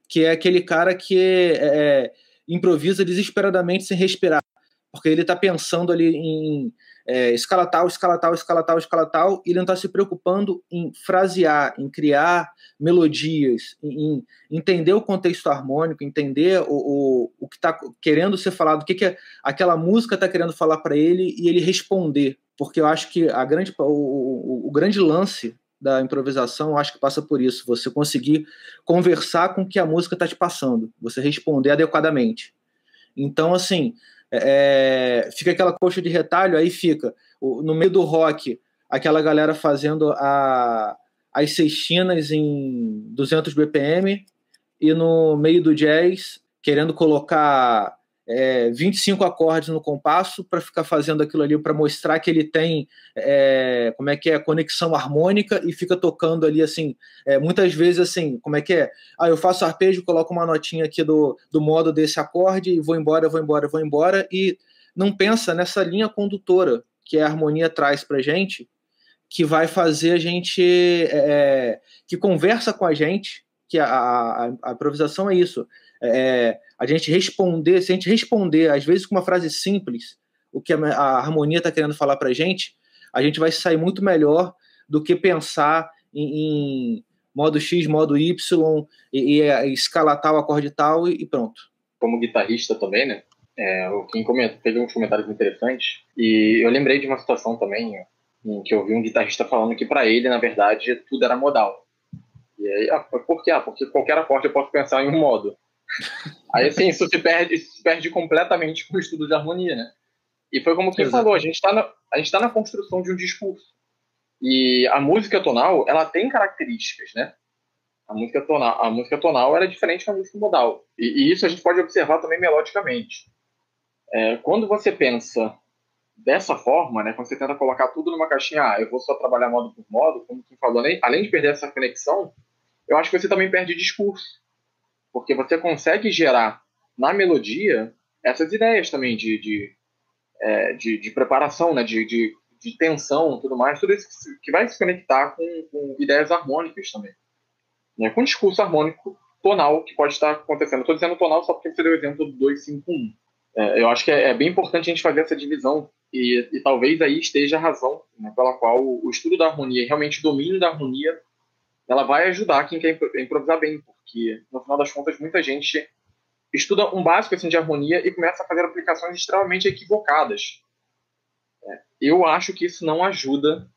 Que é aquele cara que é, improvisa desesperadamente sem respirar, porque ele está pensando ali em é, escala tal, escala tal, escala tal, escala tal, e ele não está se preocupando em frasear, em criar melodias, em, em entender o contexto harmônico, entender o, o, o que está querendo ser falado, o que, que é, aquela música está querendo falar para ele e ele responder. Porque eu acho que a grande, o, o, grande lance da improvisação, acho que passa por isso, você conseguir conversar com o que a música está te passando, você responder adequadamente. Então, assim, é, fica aquela coxa de retalho, aí fica. No meio do rock, aquela galera fazendo a, as sextinas em 200 BPM, e no meio do jazz, querendo colocar é, 25 acordes no compasso para ficar fazendo aquilo ali para mostrar que ele tem é, como é que é conexão harmônica e fica tocando ali assim é, muitas vezes assim como é que é? Ah eu faço arpejo coloco uma notinha aqui do, do modo desse acorde e vou embora vou embora vou embora e não pensa nessa linha condutora que a harmonia traz para gente que vai fazer a gente é, que conversa com a gente que a, a, a improvisação é isso é, a gente responder, se a gente responder, às vezes com uma frase simples, o que a, a harmonia está querendo falar para a gente, a gente vai sair muito melhor do que pensar em, em modo X, modo Y, e, e, escalar tal, acorde tal, e, e pronto. Como guitarrista também, né? É, o Kim comentou, teve uns comentários interessantes, e eu lembrei de uma situação também em que eu vi um guitarrista falando que para ele, na verdade, tudo era modal. E aí, ah, por quê? Ah, porque qualquer acorde eu posso pensar em um modo. Aí, assim, isso se perde, se perde completamente com o estudo de harmonia, né? E foi como quem falou, a gente está na, a gente tá na construção de um discurso. E a música tonal, ela tem características, né? A música tonal, a música tonal é diferente da música modal. E, e, isso a gente pode observar também melodicamente. É, quando você pensa dessa forma, né, quando você tenta colocar tudo numa caixinha, ah, eu vou só trabalhar modo por modo, como quem falou, além de perder essa conexão, eu acho que você também perde discurso porque você consegue gerar na melodia essas ideias também de, de, é, de, de, preparação, né? de, de, de tensão tudo mais, tudo isso que vai se conectar com, com ideias harmônicas também. Né? Com discurso harmônico tonal que pode estar acontecendo. Estou dizendo tonal só porque você deu o exemplo do 251. É, eu acho que é, é, bem importante a gente fazer essa divisão e, e talvez aí esteja a razão né, pela qual o, o estudo da harmonia, realmente o domínio da harmonia, ela vai ajudar quem quer improvisar bem, porque no final das contas muita gente estuda um básico assim, de harmonia e começa a fazer aplicações extremamente equivocadas. É, eu acho que isso não ajuda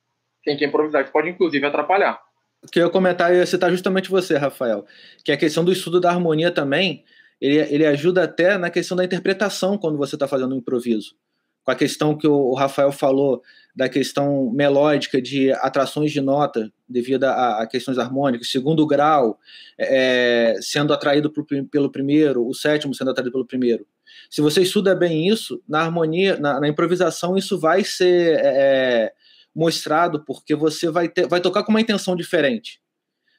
quem quer improvisar, isso pode inclusive atrapalhar. O que eu ia comentar, eu ia citar justamente você, Rafael, que a questão do estudo da harmonia também, ele, ele ajuda até na questão da interpretação quando você está fazendo um improviso. Com a questão que o Rafael falou da questão melódica de atrações de nota devido a, a questões harmônicas, segundo grau é, sendo atraído pelo primeiro, o sétimo sendo atraído pelo primeiro. Se você estuda bem isso, na harmonia, na, na improvisação, isso vai ser é, é mostrado porque você vai, ter, vai tocar com uma intenção diferente.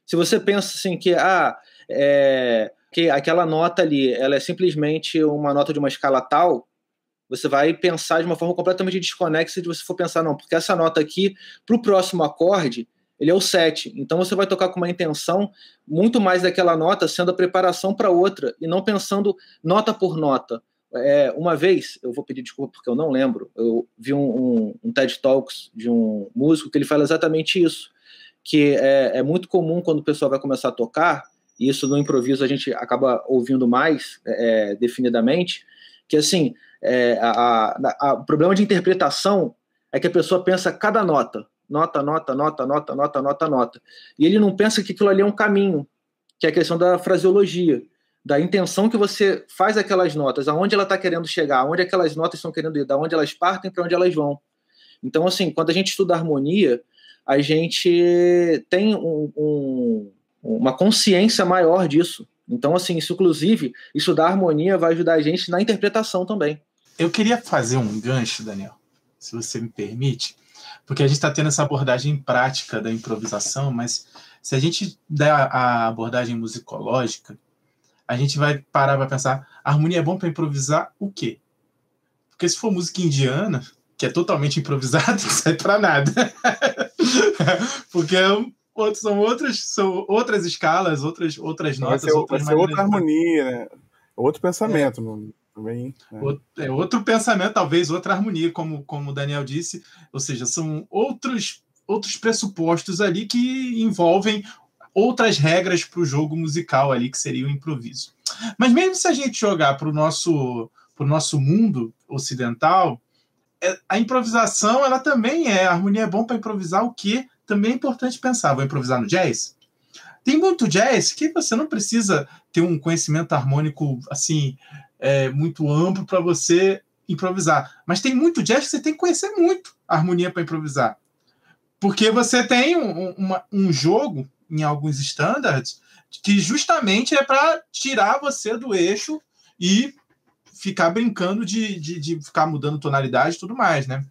Se você pensa assim que, ah, é, que aquela nota ali ela é simplesmente uma nota de uma escala tal, você vai pensar de uma forma completamente desconexa de você for pensar, não, porque essa nota aqui, para o próximo acorde, ele é o 7. Então você vai tocar com uma intenção muito mais daquela nota sendo a preparação para outra, e não pensando nota por nota. É, uma vez, eu vou pedir desculpa porque eu não lembro, eu vi um, um, um TED Talks de um músico que ele fala exatamente isso, que é, é muito comum quando o pessoal vai começar a tocar, e isso no improviso a gente acaba ouvindo mais é, definidamente, que assim, é, a, a, a, o problema de interpretação é que a pessoa pensa cada nota. nota, nota, nota, nota, nota, nota, nota. E ele não pensa que aquilo ali é um caminho, que é a questão da fraseologia, da intenção que você faz aquelas notas, aonde ela está querendo chegar, aonde aquelas notas estão querendo ir, da onde elas partem para onde elas vão. Então, assim, quando a gente estuda harmonia, a gente tem um, um, uma consciência maior disso. Então, assim, isso, inclusive, estudar harmonia vai ajudar a gente na interpretação também. Eu queria fazer um gancho, Daniel, se você me permite, porque a gente está tendo essa abordagem prática da improvisação, mas se a gente der a abordagem musicológica, a gente vai parar para pensar: harmonia é bom para improvisar o quê? Porque se for música indiana, que é totalmente improvisada, não serve para nada. Porque são outras, são outras escalas, outras, outras notas. Vai ser, outras vai ser outra harmonia, né? Outro pensamento. É. Também, né? É outro pensamento, talvez outra harmonia, como, como o Daniel disse. Ou seja, são outros outros pressupostos ali que envolvem outras regras para o jogo musical ali, que seria o improviso. Mas mesmo se a gente jogar para o nosso, nosso mundo ocidental, é, a improvisação ela também é. A harmonia é bom para improvisar o que também é importante pensar. Vou improvisar no jazz? Tem muito jazz que você não precisa ter um conhecimento harmônico assim é, muito amplo para você improvisar. Mas tem muito jazz que você tem que conhecer muito a harmonia para improvisar. Porque você tem um, uma, um jogo em alguns standards que justamente é para tirar você do eixo e ficar brincando de, de, de, ficar mudando tonalidade e tudo mais, né?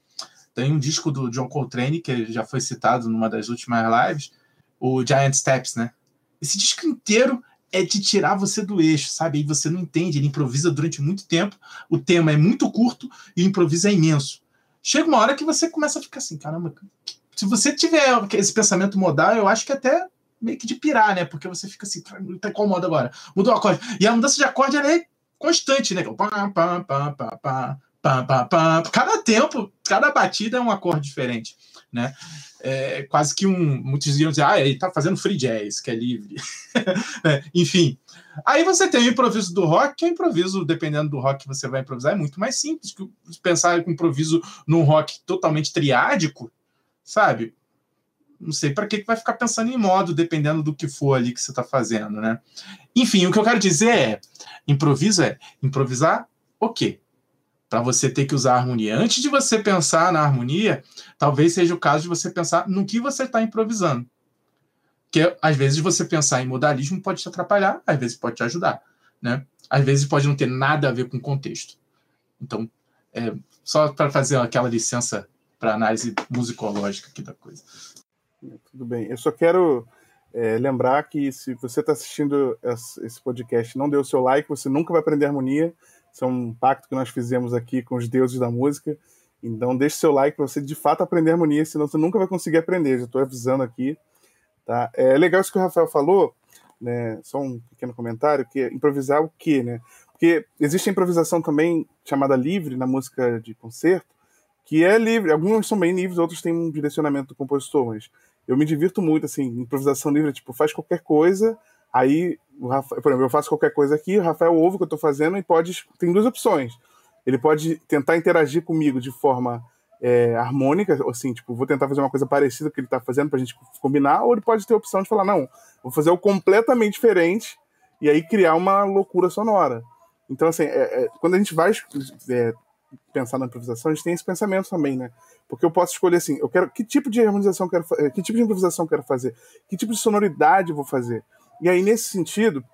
Tem um disco do John Coltrane, que já foi citado numa das últimas lives, o Giant Steps, né? Esse disco inteiro é de tirar você do eixo, sabe? Aí você não entende, ele improvisa durante muito tempo, o tema é muito curto e o improviso é imenso. Chega uma hora que você começa a ficar assim, caramba, se você tiver esse pensamento modal, eu acho que até meio que de pirar, né? Porque você fica assim, tá qual modo agora? Mudou o acorde. E a mudança de acorde ela é constante, né? Pá, pá, pá, pá, pá, pá, pá, pá. Cada tempo, cada batida é um acorde diferente, né? É quase que um. Muitos iam dizer, ah, ele tá fazendo free jazz, que é livre. é, enfim. Aí você tem o improviso do rock, que é improviso, dependendo do rock que você vai improvisar, é muito mais simples que pensar com improviso num rock totalmente triádico, sabe? Não sei para que vai ficar pensando em modo, dependendo do que for ali que você está fazendo, né? Enfim, o que eu quero dizer é: improviso é improvisar o quê? Para você ter que usar a harmonia. Antes de você pensar na harmonia, talvez seja o caso de você pensar no que você está improvisando. Que às vezes você pensar em modalismo pode te atrapalhar, às vezes pode te ajudar, né? Às vezes pode não ter nada a ver com o contexto. Então, é, só para fazer aquela licença para análise musicológica aqui da coisa. Tudo bem. Eu só quero é, lembrar que se você está assistindo esse podcast não deu o seu like, você nunca vai aprender harmonia. Isso é um pacto que nós fizemos aqui com os deuses da música. Então deixe seu like para você de fato aprender harmonia, senão você nunca vai conseguir aprender. Já estou avisando aqui. Tá? É legal isso que o Rafael falou, né? Só um pequeno comentário, que é improvisar o quê, né? Porque existe a improvisação também chamada livre na música de concerto, que é livre. Alguns são bem livres, outros têm um direcionamento do compositor, mas eu me divirto muito, assim, improvisação livre, tipo, faz qualquer coisa, aí, Rafael, por exemplo, eu faço qualquer coisa aqui, o Rafael ouve o que eu estou fazendo e pode, tem duas opções. Ele pode tentar interagir comigo de forma é, harmônica, assim, tipo, vou tentar fazer uma coisa parecida com o que ele está fazendo para a gente combinar, ou ele pode ter a opção de falar, não, vou fazer o completamente diferente e aí criar uma loucura sonora. Então, assim, é, é, quando a gente vai é, pensar na improvisação, a gente tem esse pensamento também, né? Porque eu posso escolher assim, eu quero que tipo de harmonização quero eh, que tipo de improvisação quero fazer, que tipo de sonoridade vou fazer. E aí nesse sentido,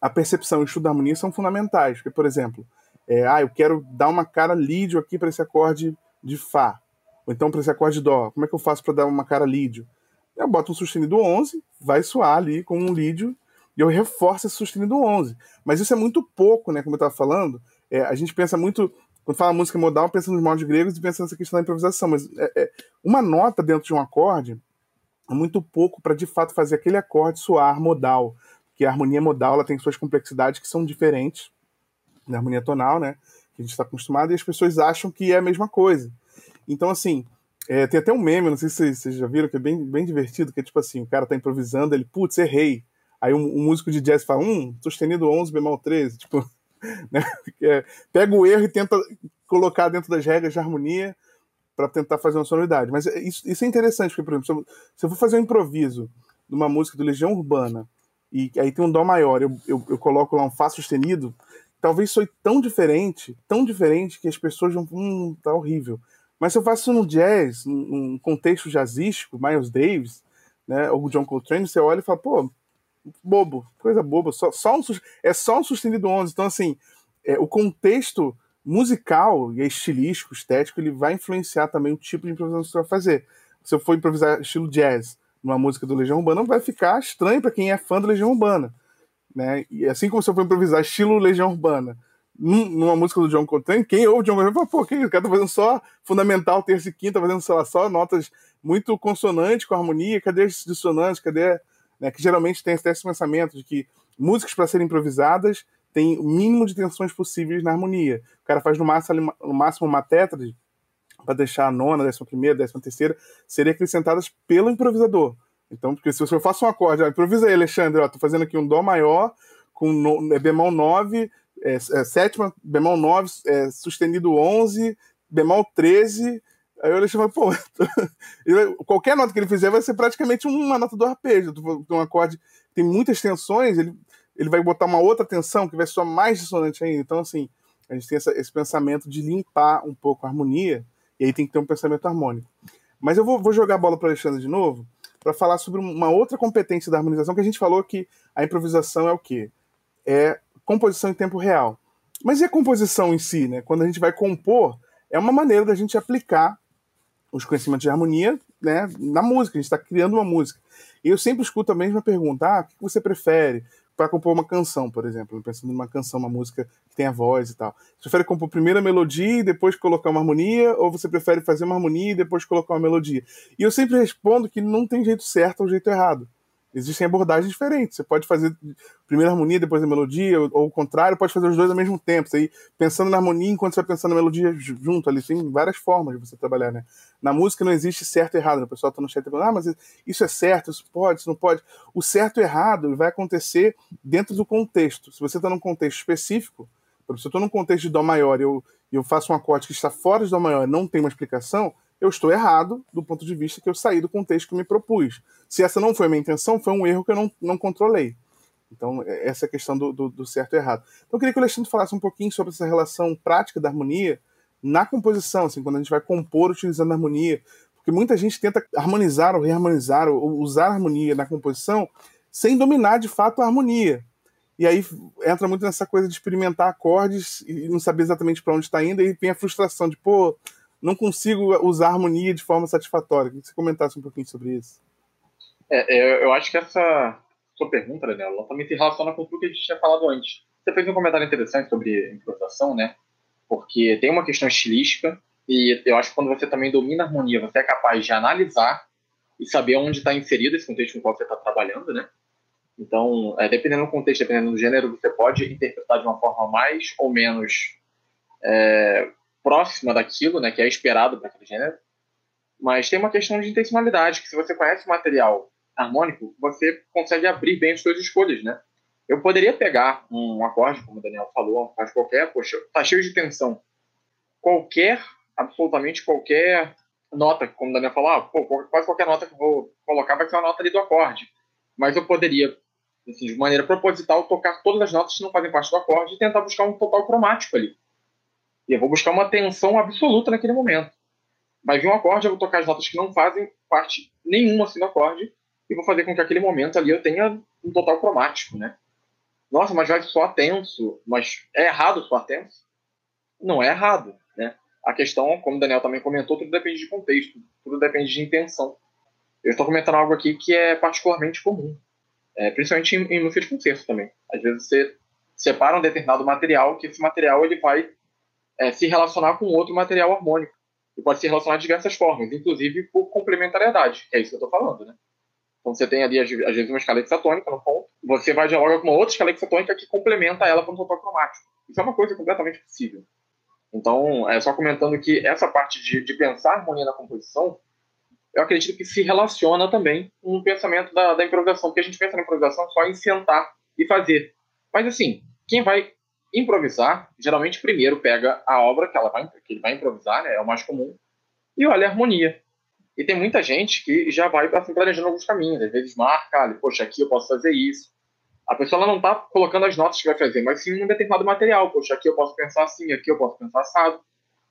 a percepção e o estudo da harmonia são fundamentais, porque por exemplo, é, ah, eu quero dar uma cara lídio aqui para esse acorde de fá, ou então para esse acorde de dó. Como é que eu faço para dar uma cara lídio? Eu boto um sustenido 11, vai soar ali com um lídio e eu reforço esse sustenido 11. Mas isso é muito pouco, né, como eu estava falando. É, a gente pensa muito quando fala música modal, pensa nos modos gregos e pensa nessa questão da improvisação. Mas é, é, uma nota dentro de um acorde muito pouco para de fato fazer aquele acorde soar modal. Porque a harmonia modal ela tem suas complexidades que são diferentes da harmonia tonal, né? Que a gente está acostumado, e as pessoas acham que é a mesma coisa. Então, assim, é, tem até um meme, não sei se vocês já viram, que é bem, bem divertido, que é tipo assim, o cara tá improvisando, ele, putz, errei. Aí um, um músico de jazz fala, um, sustenido 11 bemol 13, tipo, Né? É, pega o erro e tenta colocar dentro das regras de harmonia. Para tentar fazer uma sonoridade. Mas é, isso, isso é interessante, porque, por exemplo, se eu, for fazer um improviso de uma música do Legião Urbana, e aí tem um Dó maior, eu, eu, eu coloco lá um Fá sustenido, talvez soe tão diferente, tão diferente, que as pessoas vão, hum, tá horrível. Mas se eu faço no jazz, num contexto jazzístico, Miles Davis, né, ou John Coltrane, você olha e fala, pô, bobo, coisa boba, só, só um, é só um sustenido 11. Então, assim, é, o contexto musical e estilístico, estético, ele vai influenciar também o tipo de improvisação que você vai fazer. Se eu for improvisar estilo jazz numa música do Legião Urbana, vai ficar estranho para quem é fã do Legião Urbana. Né? E assim como se eu for improvisar estilo Legião Urbana numa música do John Coltrane, quem ouve John Coltrane fala, pô, que o cara tá fazendo só fundamental, terça e quinta, tá fazendo só, só notas muito consonantes com harmonia, cadê as dissonantes, cadê... Né? Que geralmente tem esse pensamento de que músicas para serem improvisadas tem o mínimo de tensões possíveis na harmonia. O cara faz no máximo, no máximo uma tétrade para deixar a nona, décima primeira, décima terceira, seriam acrescentadas pelo improvisador. Então, porque se você faça um acorde, ó, improvisa aí, Alexandre, ó, tô fazendo aqui um Dó maior com no, é, bemol 9, é, é, sétima, bemol 9, é, sustenido 11, bemol 13. Aí o Alexandre pô, qualquer nota que ele fizer vai ser praticamente uma nota do arpejo. Um acorde tem muitas tensões, ele ele vai botar uma outra tensão que vai soar mais dissonante ainda. Então, assim, a gente tem essa, esse pensamento de limpar um pouco a harmonia, e aí tem que ter um pensamento harmônico. Mas eu vou, vou jogar a bola para Alexandre de novo, para falar sobre uma outra competência da harmonização, que a gente falou que a improvisação é o quê? É composição em tempo real. Mas e a composição em si, né? Quando a gente vai compor, é uma maneira da gente aplicar os conhecimentos de harmonia né, na música, a gente está criando uma música. E eu sempre escuto a mesma pergunta: ah, o que você prefere? Para compor uma canção, por exemplo, pensando numa canção, uma música que tem a voz e tal. Você prefere compor primeiro a melodia e depois colocar uma harmonia, ou você prefere fazer uma harmonia e depois colocar uma melodia? E eu sempre respondo que não tem jeito certo ou jeito errado. Existem abordagens diferentes. Você pode fazer primeiro a harmonia, depois a melodia, ou, ou o contrário, pode fazer os dois ao mesmo tempo. Você ir pensando na harmonia enquanto você vai pensando na melodia junto ali. Tem várias formas de você trabalhar, né? Na música não existe certo e errado. O pessoal está no chat falando, ah, mas isso é certo, isso pode, isso não pode. O certo e errado vai acontecer dentro do contexto. Se você está num contexto específico, se eu estou num contexto de Dó maior e eu, eu faço um acorde que está fora de Dó maior não tem uma explicação, eu estou errado do ponto de vista que eu saí do contexto que me propus. Se essa não foi a minha intenção, foi um erro que eu não, não controlei. Então, é, essa é a questão do, do, do certo e errado. Então, eu queria que o Alexandre falasse um pouquinho sobre essa relação prática da harmonia na composição, assim, quando a gente vai compor utilizando a harmonia. Porque muita gente tenta harmonizar ou reharmonizar ou usar a harmonia na composição sem dominar de fato a harmonia. E aí entra muito nessa coisa de experimentar acordes e não saber exatamente para onde está indo, e vem a frustração de, pô, não consigo usar harmonia de forma satisfatória. Queria que você comentasse um pouquinho sobre isso. É, é eu acho que essa sua pergunta, Daniel, ela também se relaciona com tudo que a gente tinha falado antes. Você fez um comentário interessante sobre improvisação, né? Porque tem uma questão estilística e eu acho que quando você também domina a harmonia, você é capaz de analisar e saber onde está inserido esse contexto com o qual você está trabalhando, né? Então, é, dependendo do contexto, dependendo do gênero, você pode interpretar de uma forma mais ou menos é, próxima daquilo, né, que é esperado para aquele gênero. Mas tem uma questão de intencionalidade, que se você conhece o material harmônico, você consegue abrir bem as suas escolhas, né? Eu poderia pegar um acorde, como o Daniel falou, acorde qualquer, poxa, tá cheio de tensão. Qualquer, absolutamente qualquer nota, como o Daniel falou, ah, pô, quase qualquer nota que eu vou colocar vai ser uma nota ali do acorde. Mas eu poderia, assim, de maneira proposital, tocar todas as notas que não fazem parte do acorde e tentar buscar um total cromático ali. E eu vou buscar uma tensão absoluta naquele momento. Vai vir um acorde, eu vou tocar as notas que não fazem parte nenhuma assim do acorde e vou fazer com que aquele momento ali eu tenha um total cromático, né? Nossa, mas vai soar tenso, mas é errado soar tenso? Não é errado, né? A questão, como o Daniel também comentou, tudo depende de contexto, tudo depende de intenção. Eu estou comentando algo aqui que é particularmente comum, é, principalmente em, em música de concerto também. Às vezes você separa um determinado material, que esse material ele vai é, se relacionar com outro material harmônico. E pode se relacionar de diversas formas, inclusive por complementariedade, que é isso que eu estou falando, né? Então você tem ali, às vezes, uma escala hexatônica no ponto, você vai dialogar com uma outra escala hexatônica que complementa ela para um total cromático. Isso é uma coisa completamente possível. Então, é só comentando que essa parte de, de pensar harmonia na composição, eu acredito que se relaciona também com o pensamento da, da improvisação, porque a gente pensa na improvisação só em sentar e fazer. Mas, assim, quem vai improvisar, geralmente primeiro pega a obra que, ela vai, que ele vai improvisar, né, é o mais comum, e olha a harmonia. E tem muita gente que já vai assim, planejando alguns caminhos, às vezes marca, ali, poxa, aqui eu posso fazer isso. A pessoa ela não está colocando as notas que vai fazer, mas sim um determinado material. Poxa, aqui eu posso pensar assim, aqui eu posso pensar assado.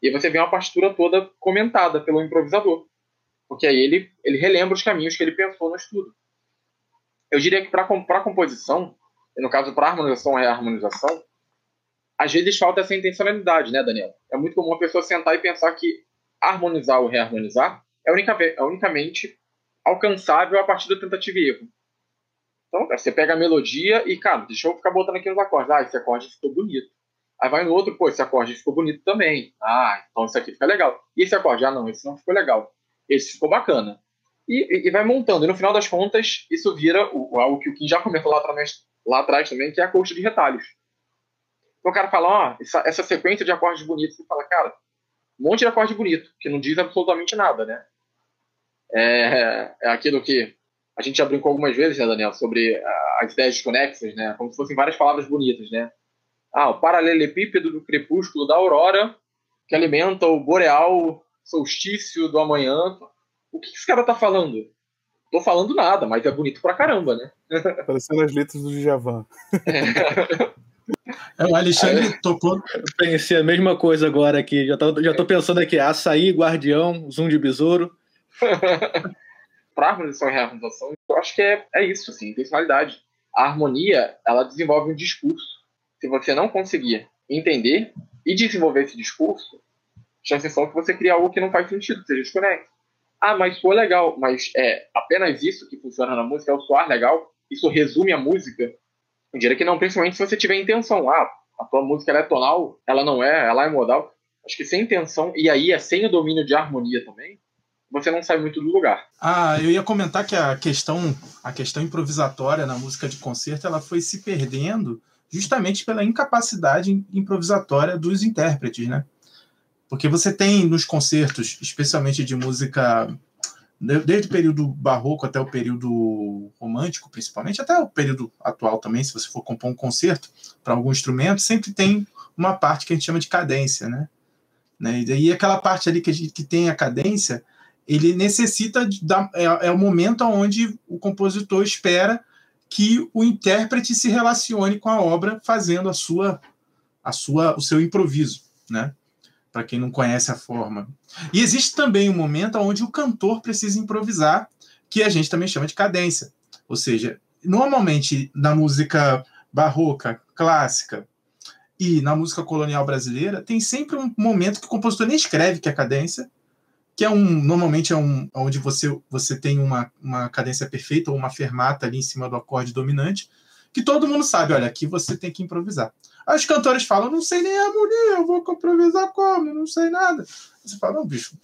E aí você vê uma partitura toda comentada pelo improvisador. Porque aí ele, ele relembra os caminhos que ele pensou no estudo. Eu diria que para a composição, e no caso para harmonização e reharmonização, às vezes falta essa intencionalidade, né, Daniel? É muito comum a pessoa sentar e pensar que harmonizar ou reharmonizar é, unica, é unicamente alcançável a partir da tentativa e erro. Então, você pega a melodia e, cara, deixa eu ficar botando aqui nos acordes. Ah, esse acorde ficou bonito. Aí vai no outro, pô, esse acorde ficou bonito também. Ah, então isso aqui fica legal. E esse acorde? Ah, não, esse não ficou legal. Esse ficou bacana. E, e vai montando. E no final das contas, isso vira o, algo que o Kim já comentou lá lá atrás também, que é a coxa de retalhos. Então o cara fala, ó, oh, essa, essa sequência de acordes bonitos, você fala, cara, um monte de acorde bonito, que não diz absolutamente nada, né? É, é aquilo que a gente já brincou algumas vezes, né, Daniel, sobre as ideias desconexas, né? Como se fossem várias palavras bonitas, né? Ah, o paralelepípedo do crepúsculo da aurora que alimenta o boreal solstício do amanhã. O que esse cara tá falando? Tô falando nada, mas é bonito pra caramba, né? Parecendo as letras do Djavan. É. o Alexandre Aí, tocou. Eu pensei a mesma coisa agora aqui. Já tô, já tô pensando aqui: açaí, guardião, zoom de besouro. para harmonização e reharmonização, eu acho que é, é isso, assim, intencionalidade. A harmonia, ela desenvolve um discurso. Se você não conseguir entender e desenvolver esse discurso, chances são que você cria algo que não faz sentido, seja desconecta. Ah, mas foi legal, mas é apenas isso que funciona na música, é o soar legal, isso resume a música. Eu diria que não, principalmente se você tiver intenção. Ah, a tua música é tonal, ela não é, ela é modal. Acho que sem intenção, e aí é sem o domínio de harmonia também, você não sai muito do lugar. Ah, eu ia comentar que a questão, a questão improvisatória na música de concerto, ela foi se perdendo justamente pela incapacidade improvisatória dos intérpretes, né? Porque você tem nos concertos, especialmente de música desde o período barroco até o período romântico, principalmente, até o período atual também, se você for compor um concerto para algum instrumento, sempre tem uma parte que a gente chama de cadência, né? né? E daí aquela parte ali que, gente, que tem a cadência, ele necessita de dar, é, é o momento onde o compositor espera que o intérprete se relacione com a obra fazendo a sua a sua o seu improviso, né? Para quem não conhece a forma. E existe também um momento onde o cantor precisa improvisar, que a gente também chama de cadência. Ou seja, normalmente na música barroca, clássica e na música colonial brasileira, tem sempre um momento que o compositor nem escreve que é cadência, que é um normalmente é um onde você você tem uma, uma cadência perfeita ou uma fermata ali em cima do acorde dominante, que todo mundo sabe, olha, aqui você tem que improvisar. Aí os cantores falam, não sei nem a harmonia, eu vou improvisar como, não sei nada. Você fala, não, bicho,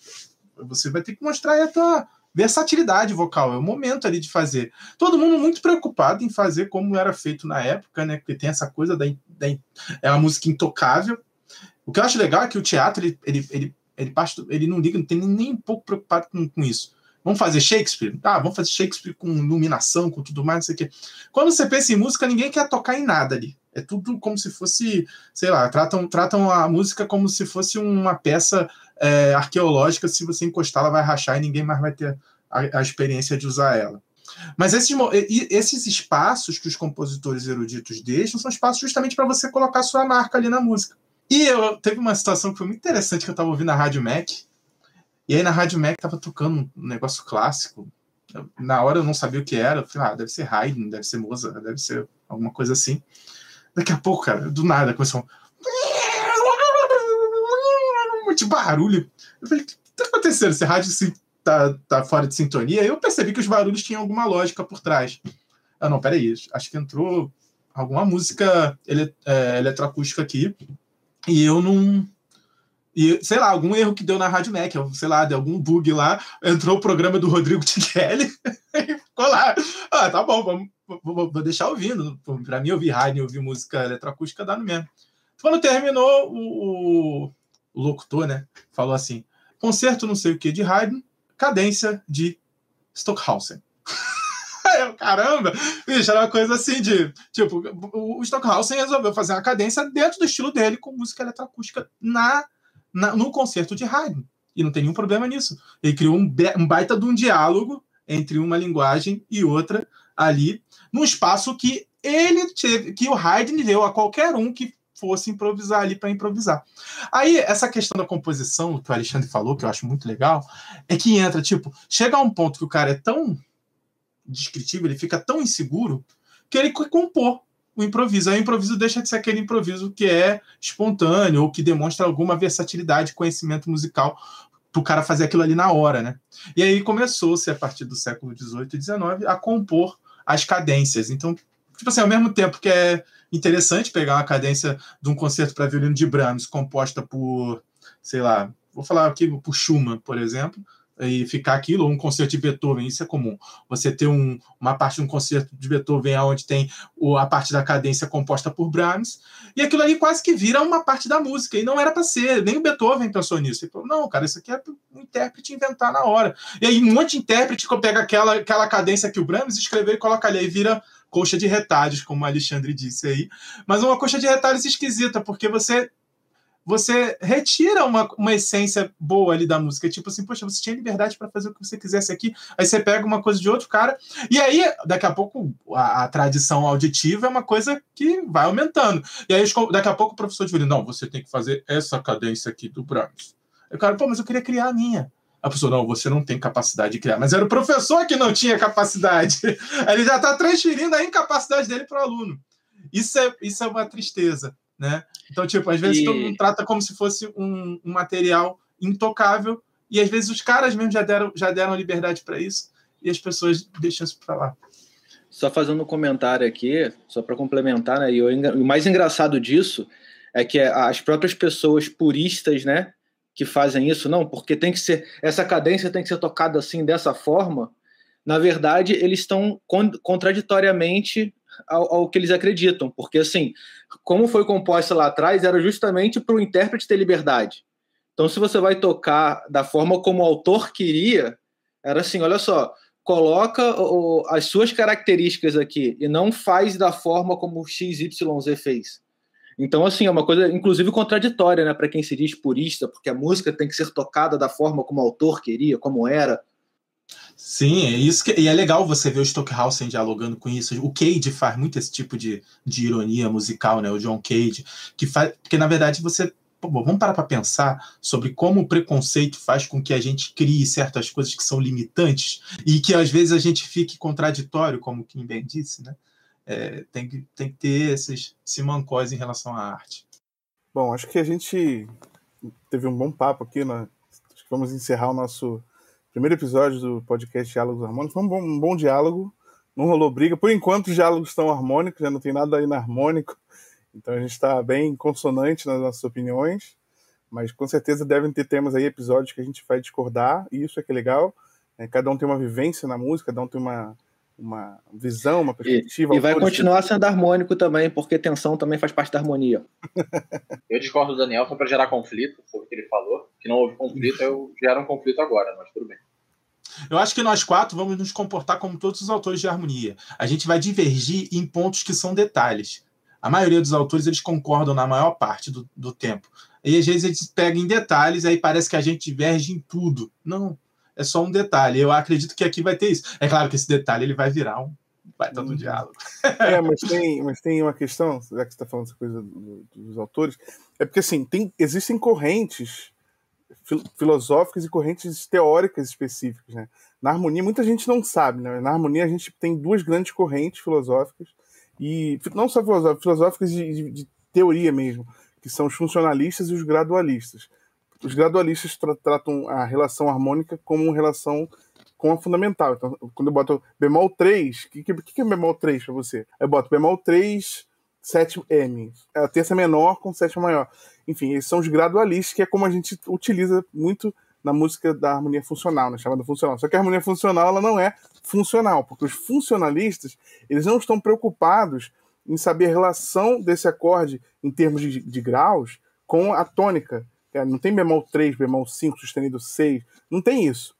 você vai ter que mostrar aí a tua versatilidade vocal, é o momento ali de fazer. Todo mundo muito preocupado em fazer como era feito na época, né? Porque tem essa coisa da, da é uma música intocável. O que eu acho legal é que o teatro ele, ele, ele ele, parte, ele não liga, não tem nem um pouco preocupado com, com isso. Vamos fazer Shakespeare? Ah, vamos fazer Shakespeare com iluminação, com tudo mais, não sei o quê. Quando você pensa em música, ninguém quer tocar em nada ali. É tudo como se fosse, sei lá, tratam, tratam a música como se fosse uma peça é, arqueológica. Se você encostar, ela vai rachar e ninguém mais vai ter a, a experiência de usar ela. Mas esses, esses espaços que os compositores eruditos deixam são espaços justamente para você colocar sua marca ali na música. E eu teve uma situação que foi muito interessante que eu tava ouvindo na Rádio Mac. E aí na Rádio Mac tava tocando um negócio clássico. na hora eu não sabia o que era. Eu falei, ah, deve ser Haydn, deve ser Mozart, deve ser alguma coisa assim. Daqui a pouco, cara, do nada, começou um monte de barulho. Eu falei, o que tá acontecendo? Esse rádio assim, tá, tá fora de sintonia? Eu percebi que os barulhos tinham alguma lógica por trás. Ah, não, peraí, acho que entrou alguma música ele, é, eletroacústica aqui e eu não. E, sei lá, algum erro que deu na Rádio Mac, sei lá, deu algum bug lá, entrou o programa do Rodrigo Tigelli e ficou lá. Ah, tá bom, vamos, vou, vou deixar ouvindo. Para mim, ouvir rádio, ouvir música eletroacústica dá no mesmo. Quando terminou, o, o, o locutor, né, falou assim: concerto não sei o que de Haydn, cadência de Stockhausen. eu, caramba, bicho, era uma coisa assim de. Tipo, o Stockhausen resolveu fazer uma cadência dentro do estilo dele com música eletroacústica na, na, no concerto de Haydn. E não tem nenhum problema nisso. Ele criou um, um baita de um diálogo entre uma linguagem e outra ali, num espaço que ele teve, que o Haydn deu a qualquer um que fosse improvisar ali para improvisar. Aí, essa questão da composição, que o Alexandre falou, que eu acho muito legal, é que entra, tipo, chega a um ponto que o cara é tão descritivo, ele fica tão inseguro, que ele compor o improviso. Aí o improviso deixa de ser aquele improviso que é espontâneo ou que demonstra alguma versatilidade, conhecimento musical para o cara fazer aquilo ali na hora, né? E aí começou-se, a partir do século XVIII e XIX, a compor as cadências. Então, tipo assim, ao mesmo tempo que é interessante pegar uma cadência de um concerto para violino de Brahms composta por, sei lá, vou falar aqui por Schumann, por exemplo, e ficar aquilo, um concerto de Beethoven, isso é comum. Você ter um, uma parte de um concerto de Beethoven onde tem o, a parte da cadência composta por Brahms, e aquilo ali quase que vira uma parte da música, e não era para ser, nem o Beethoven pensou nisso. Ele falou, não, cara, isso aqui é um intérprete inventar na hora. E aí um monte de intérprete pega aquela, aquela cadência que o Brahms escreveu e coloca ali, e vira coxa de retalhos, como o Alexandre disse aí. Mas uma coxa de retalhos esquisita, porque você você retira uma, uma essência boa ali da música. Tipo assim, poxa, você tinha liberdade para fazer o que você quisesse aqui, aí você pega uma coisa de outro cara, e aí, daqui a pouco, a, a tradição auditiva é uma coisa que vai aumentando. E aí, daqui a pouco, o professor de não, você tem que fazer essa cadência aqui do Brahms. Eu, cara, pô, mas eu queria criar a minha. A pessoa, não, você não tem capacidade de criar. Mas era o professor que não tinha capacidade. Ele já está transferindo a incapacidade dele para o aluno. Isso é, isso é uma tristeza né? Então, tipo, às vezes e... todo mundo trata como se fosse um, um, material intocável e às vezes os caras mesmo já deram, já deram liberdade para isso e as pessoas deixam isso para lá. Só fazendo um comentário aqui, só para complementar, né? E o, o mais engraçado disso é que as próprias pessoas puristas, né, que fazem isso, não, porque tem que ser essa cadência tem que ser tocada assim dessa forma. Na verdade, eles estão contraditoriamente ao, ao, que eles acreditam, porque assim, como foi composta lá atrás, era justamente para o intérprete ter liberdade. Então, se você vai tocar da forma como o autor queria, era assim, olha só, coloca o, as suas características aqui e não faz da forma como o XYZ fez. Então, assim, é uma coisa, inclusive, contraditória, né, para quem se diz purista, porque a música tem que ser tocada da forma como o autor queria, como era. Sim, é isso que, e é legal você ver o Stockhausen dialogando com isso. O Cage faz muito esse tipo de, de ironia musical, né? O John Cage, que faz, porque na verdade você vamos parar para pensar sobre como o preconceito faz com que a gente crie certas coisas que são limitantes e que às vezes a gente fique contraditório, como o Kim bem disse, né? É, tem, que, tem que ter esses simancós em relação à arte. Bom, acho que a gente teve um bom papo aqui, né? Acho que vamos encerrar o nosso primeiro episódio do podcast Diálogos Harmônicos. Foi um bom, um bom diálogo, não rolou briga. Por enquanto, os diálogos estão harmônicos, já não tem nada aí harmônico. Então a gente está bem consonante nas nossas opiniões, mas com certeza devem ter temas aí, episódios que a gente vai discordar, e isso é que é legal. É, cada um tem uma vivência na música, cada um tem uma, uma visão, uma perspectiva. E, e vai continuar sendo harmônico também, porque tensão também faz parte da harmonia. Eu discordo do Daniel só para gerar conflito sobre o que ele falou. Que não houve conflito, eu gero um conflito agora, mas tudo bem. Eu acho que nós quatro vamos nos comportar como todos os autores de harmonia. A gente vai divergir em pontos que são detalhes. A maioria dos autores eles concordam na maior parte do, do tempo. E às vezes eles pegam em detalhes, aí parece que a gente diverge em tudo. Não, é só um detalhe. Eu acredito que aqui vai ter isso. É claro que esse detalhe ele vai virar um vai estar no uhum. diálogo. É, mas tem, mas tem uma questão, já que você está falando essa coisa do, dos autores, é porque assim, tem, existem correntes filosóficas e correntes teóricas específicas. Né? Na harmonia, muita gente não sabe. Né? Na harmonia, a gente tem duas grandes correntes filosóficas, e não só filosóficas, filosóficas de, de, de teoria mesmo, que são os funcionalistas e os gradualistas. Os gradualistas tra tratam a relação harmônica como uma relação com a fundamental. Então, quando eu boto bemol 3, o que, que, que é bemol 3 para você? Eu boto bemol 3, sétimo M. É a terça menor com sétima maior. Enfim, esses são os gradualistas, que é como a gente utiliza muito na música da harmonia funcional, né, chamada funcional. Só que a harmonia funcional ela não é funcional, porque os funcionalistas eles não estão preocupados em saber a relação desse acorde em termos de, de graus com a tônica. É, não tem bemol 3, bemol 5, sustenido 6, não tem isso.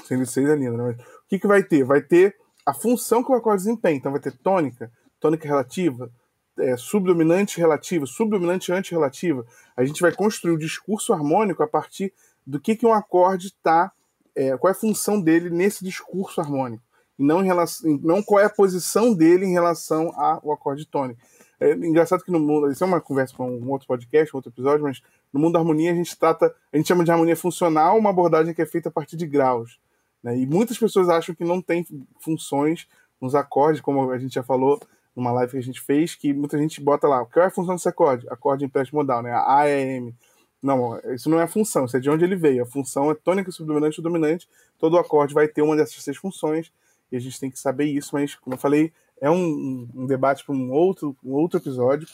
Sustenido 6 é lindo, né? Mas o que, que vai ter? Vai ter a função que o acorde desempenha. Então vai ter tônica, tônica relativa, é, subdominante relativa, subdominante antirrelativa. A gente vai construir o discurso harmônico a partir do que, que um acorde está, é, qual é a função dele nesse discurso harmônico, e não, em relação, não qual é a posição dele em relação ao acorde tônico. É engraçado que no mundo, isso é uma conversa com um outro podcast, um outro episódio, mas no mundo da harmonia a gente trata, a gente chama de harmonia funcional uma abordagem que é feita a partir de graus. Né? E muitas pessoas acham que não tem funções nos acordes, como a gente já falou numa live que a gente fez, que muita gente bota lá, qual é a função desse acorde? Acorde empréstimo modal, né? A E, M. Não, isso não é a função, isso é de onde ele veio. A função é tônica, subdominante e dominante. Todo acorde vai ter uma dessas seis funções e a gente tem que saber isso, mas, como eu falei, é um, um debate para um outro, um outro episódio.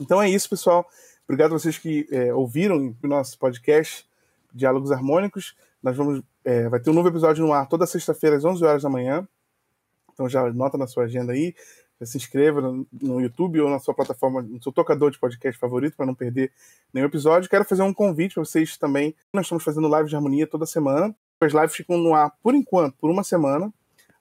Então é isso, pessoal. Obrigado a vocês que é, ouviram o nosso podcast Diálogos Harmônicos. Nós vamos. É, vai ter um novo episódio no ar toda sexta-feira, às 11 horas da manhã. Então já anota na sua agenda aí se inscreva no, no, YouTube ou na sua plataforma, no seu tocador de podcast favorito, para não perder nenhum episódio. Quero fazer um convite para vocês também. Nós estamos fazendo lives de harmonia toda semana. As lives ficam no ar por enquanto, por uma semana.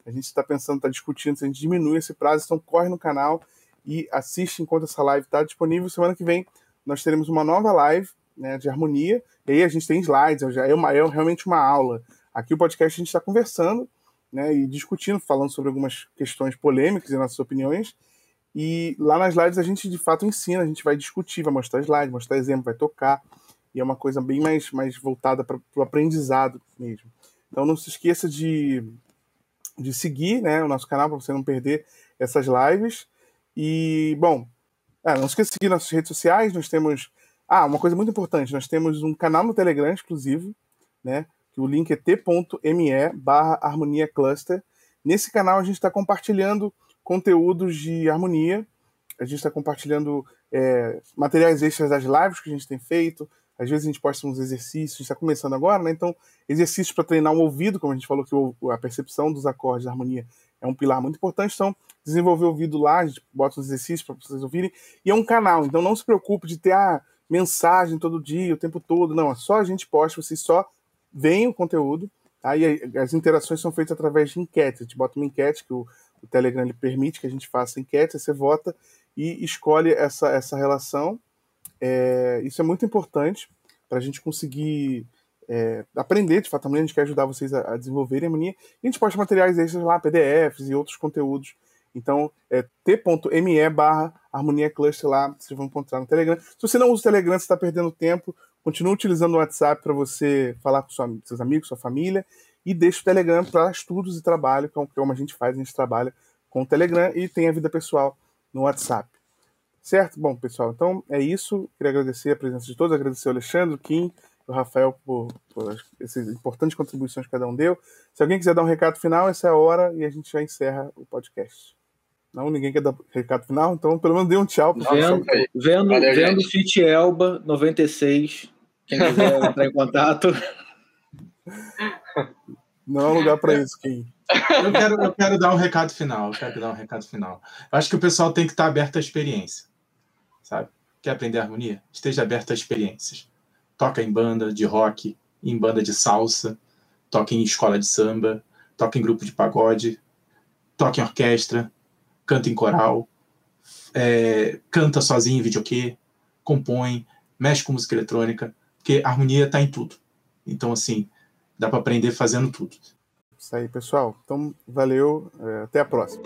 A gente está pensando, está discutindo se a gente diminui esse prazo, então corre no canal e assiste enquanto essa live está disponível. Semana que vem nós teremos uma nova live né, de harmonia. E aí a gente tem slides, é, uma, é realmente uma aula. Aqui o podcast a gente está conversando né, e discutindo, falando sobre algumas questões polêmicas e nossas opiniões. E lá nas lives a gente de fato ensina, a gente vai discutir, vai mostrar slides, mostrar exemplo, vai tocar. E é uma coisa bem mais, mais voltada para o aprendizado mesmo. Então não se esqueça de, de seguir né, o nosso canal para você não perder essas lives. E, bom, é, não esqueça de seguir nossas redes sociais. Nós temos. Ah, uma coisa muito importante: nós temos um canal no Telegram exclusivo, né? Que o link é t.me barra harmonia cluster. Nesse canal a gente está compartilhando conteúdos de harmonia, a gente está compartilhando é, materiais extras das lives que a gente tem feito, às vezes a gente posta uns exercícios, está começando agora, né? Então, exercícios para treinar o ouvido, como a gente falou que a percepção dos acordes da harmonia é um pilar muito importante. Então, desenvolver o ouvido lá, a gente bota os exercícios para vocês ouvirem. E é um canal, então não se preocupe de ter a ah, mensagem todo dia, o tempo todo. Não, é só a gente posta, vocês só vem o conteúdo, tá? e as interações são feitas através de enquete. A gente bota uma enquete que o, o Telegram ele permite que a gente faça enquete, você vota e escolhe essa, essa relação. É, isso é muito importante para a gente conseguir é, aprender, de fato, a gente quer ajudar vocês a, a desenvolverem a mania. E a gente posta materiais extras lá, PDFs e outros conteúdos. Então, é t.me barra harmonia cluster lá, vocês vão encontrar no Telegram. Se você não usa o Telegram, você está perdendo tempo, Continue utilizando o WhatsApp para você falar com sua, seus amigos, sua família, e deixe o Telegram para estudos e trabalho, que é como a gente faz, a gente trabalha com o Telegram e tem a vida pessoal no WhatsApp. Certo? Bom, pessoal, então é isso. Queria agradecer a presença de todos, agradecer ao Alexandre, o Kim, o Rafael por, por essas importantes contribuições que cada um deu. Se alguém quiser dar um recado final, essa é a hora e a gente já encerra o podcast. Não, ninguém quer dar recado final, então pelo menos dê um tchau. Vendo, vendo, Valeu, vendo Fit Elba 96, quem quiser entrar em contato. Não é lugar para isso, Kim. Eu quero, eu quero dar um recado final. Eu quero dar um recado final. Eu acho que o pessoal tem que estar aberto à experiência. Sabe? Quer aprender harmonia? Esteja aberto a experiências. Toca em banda de rock, em banda de salsa, toca em escola de samba, toca em grupo de pagode, toca em orquestra, canta em coral, é, canta sozinho em videokê, compõe, mexe com música eletrônica, porque harmonia está em tudo. Então, assim, dá para aprender fazendo tudo. Isso aí, pessoal. Então, valeu. É, até a próxima.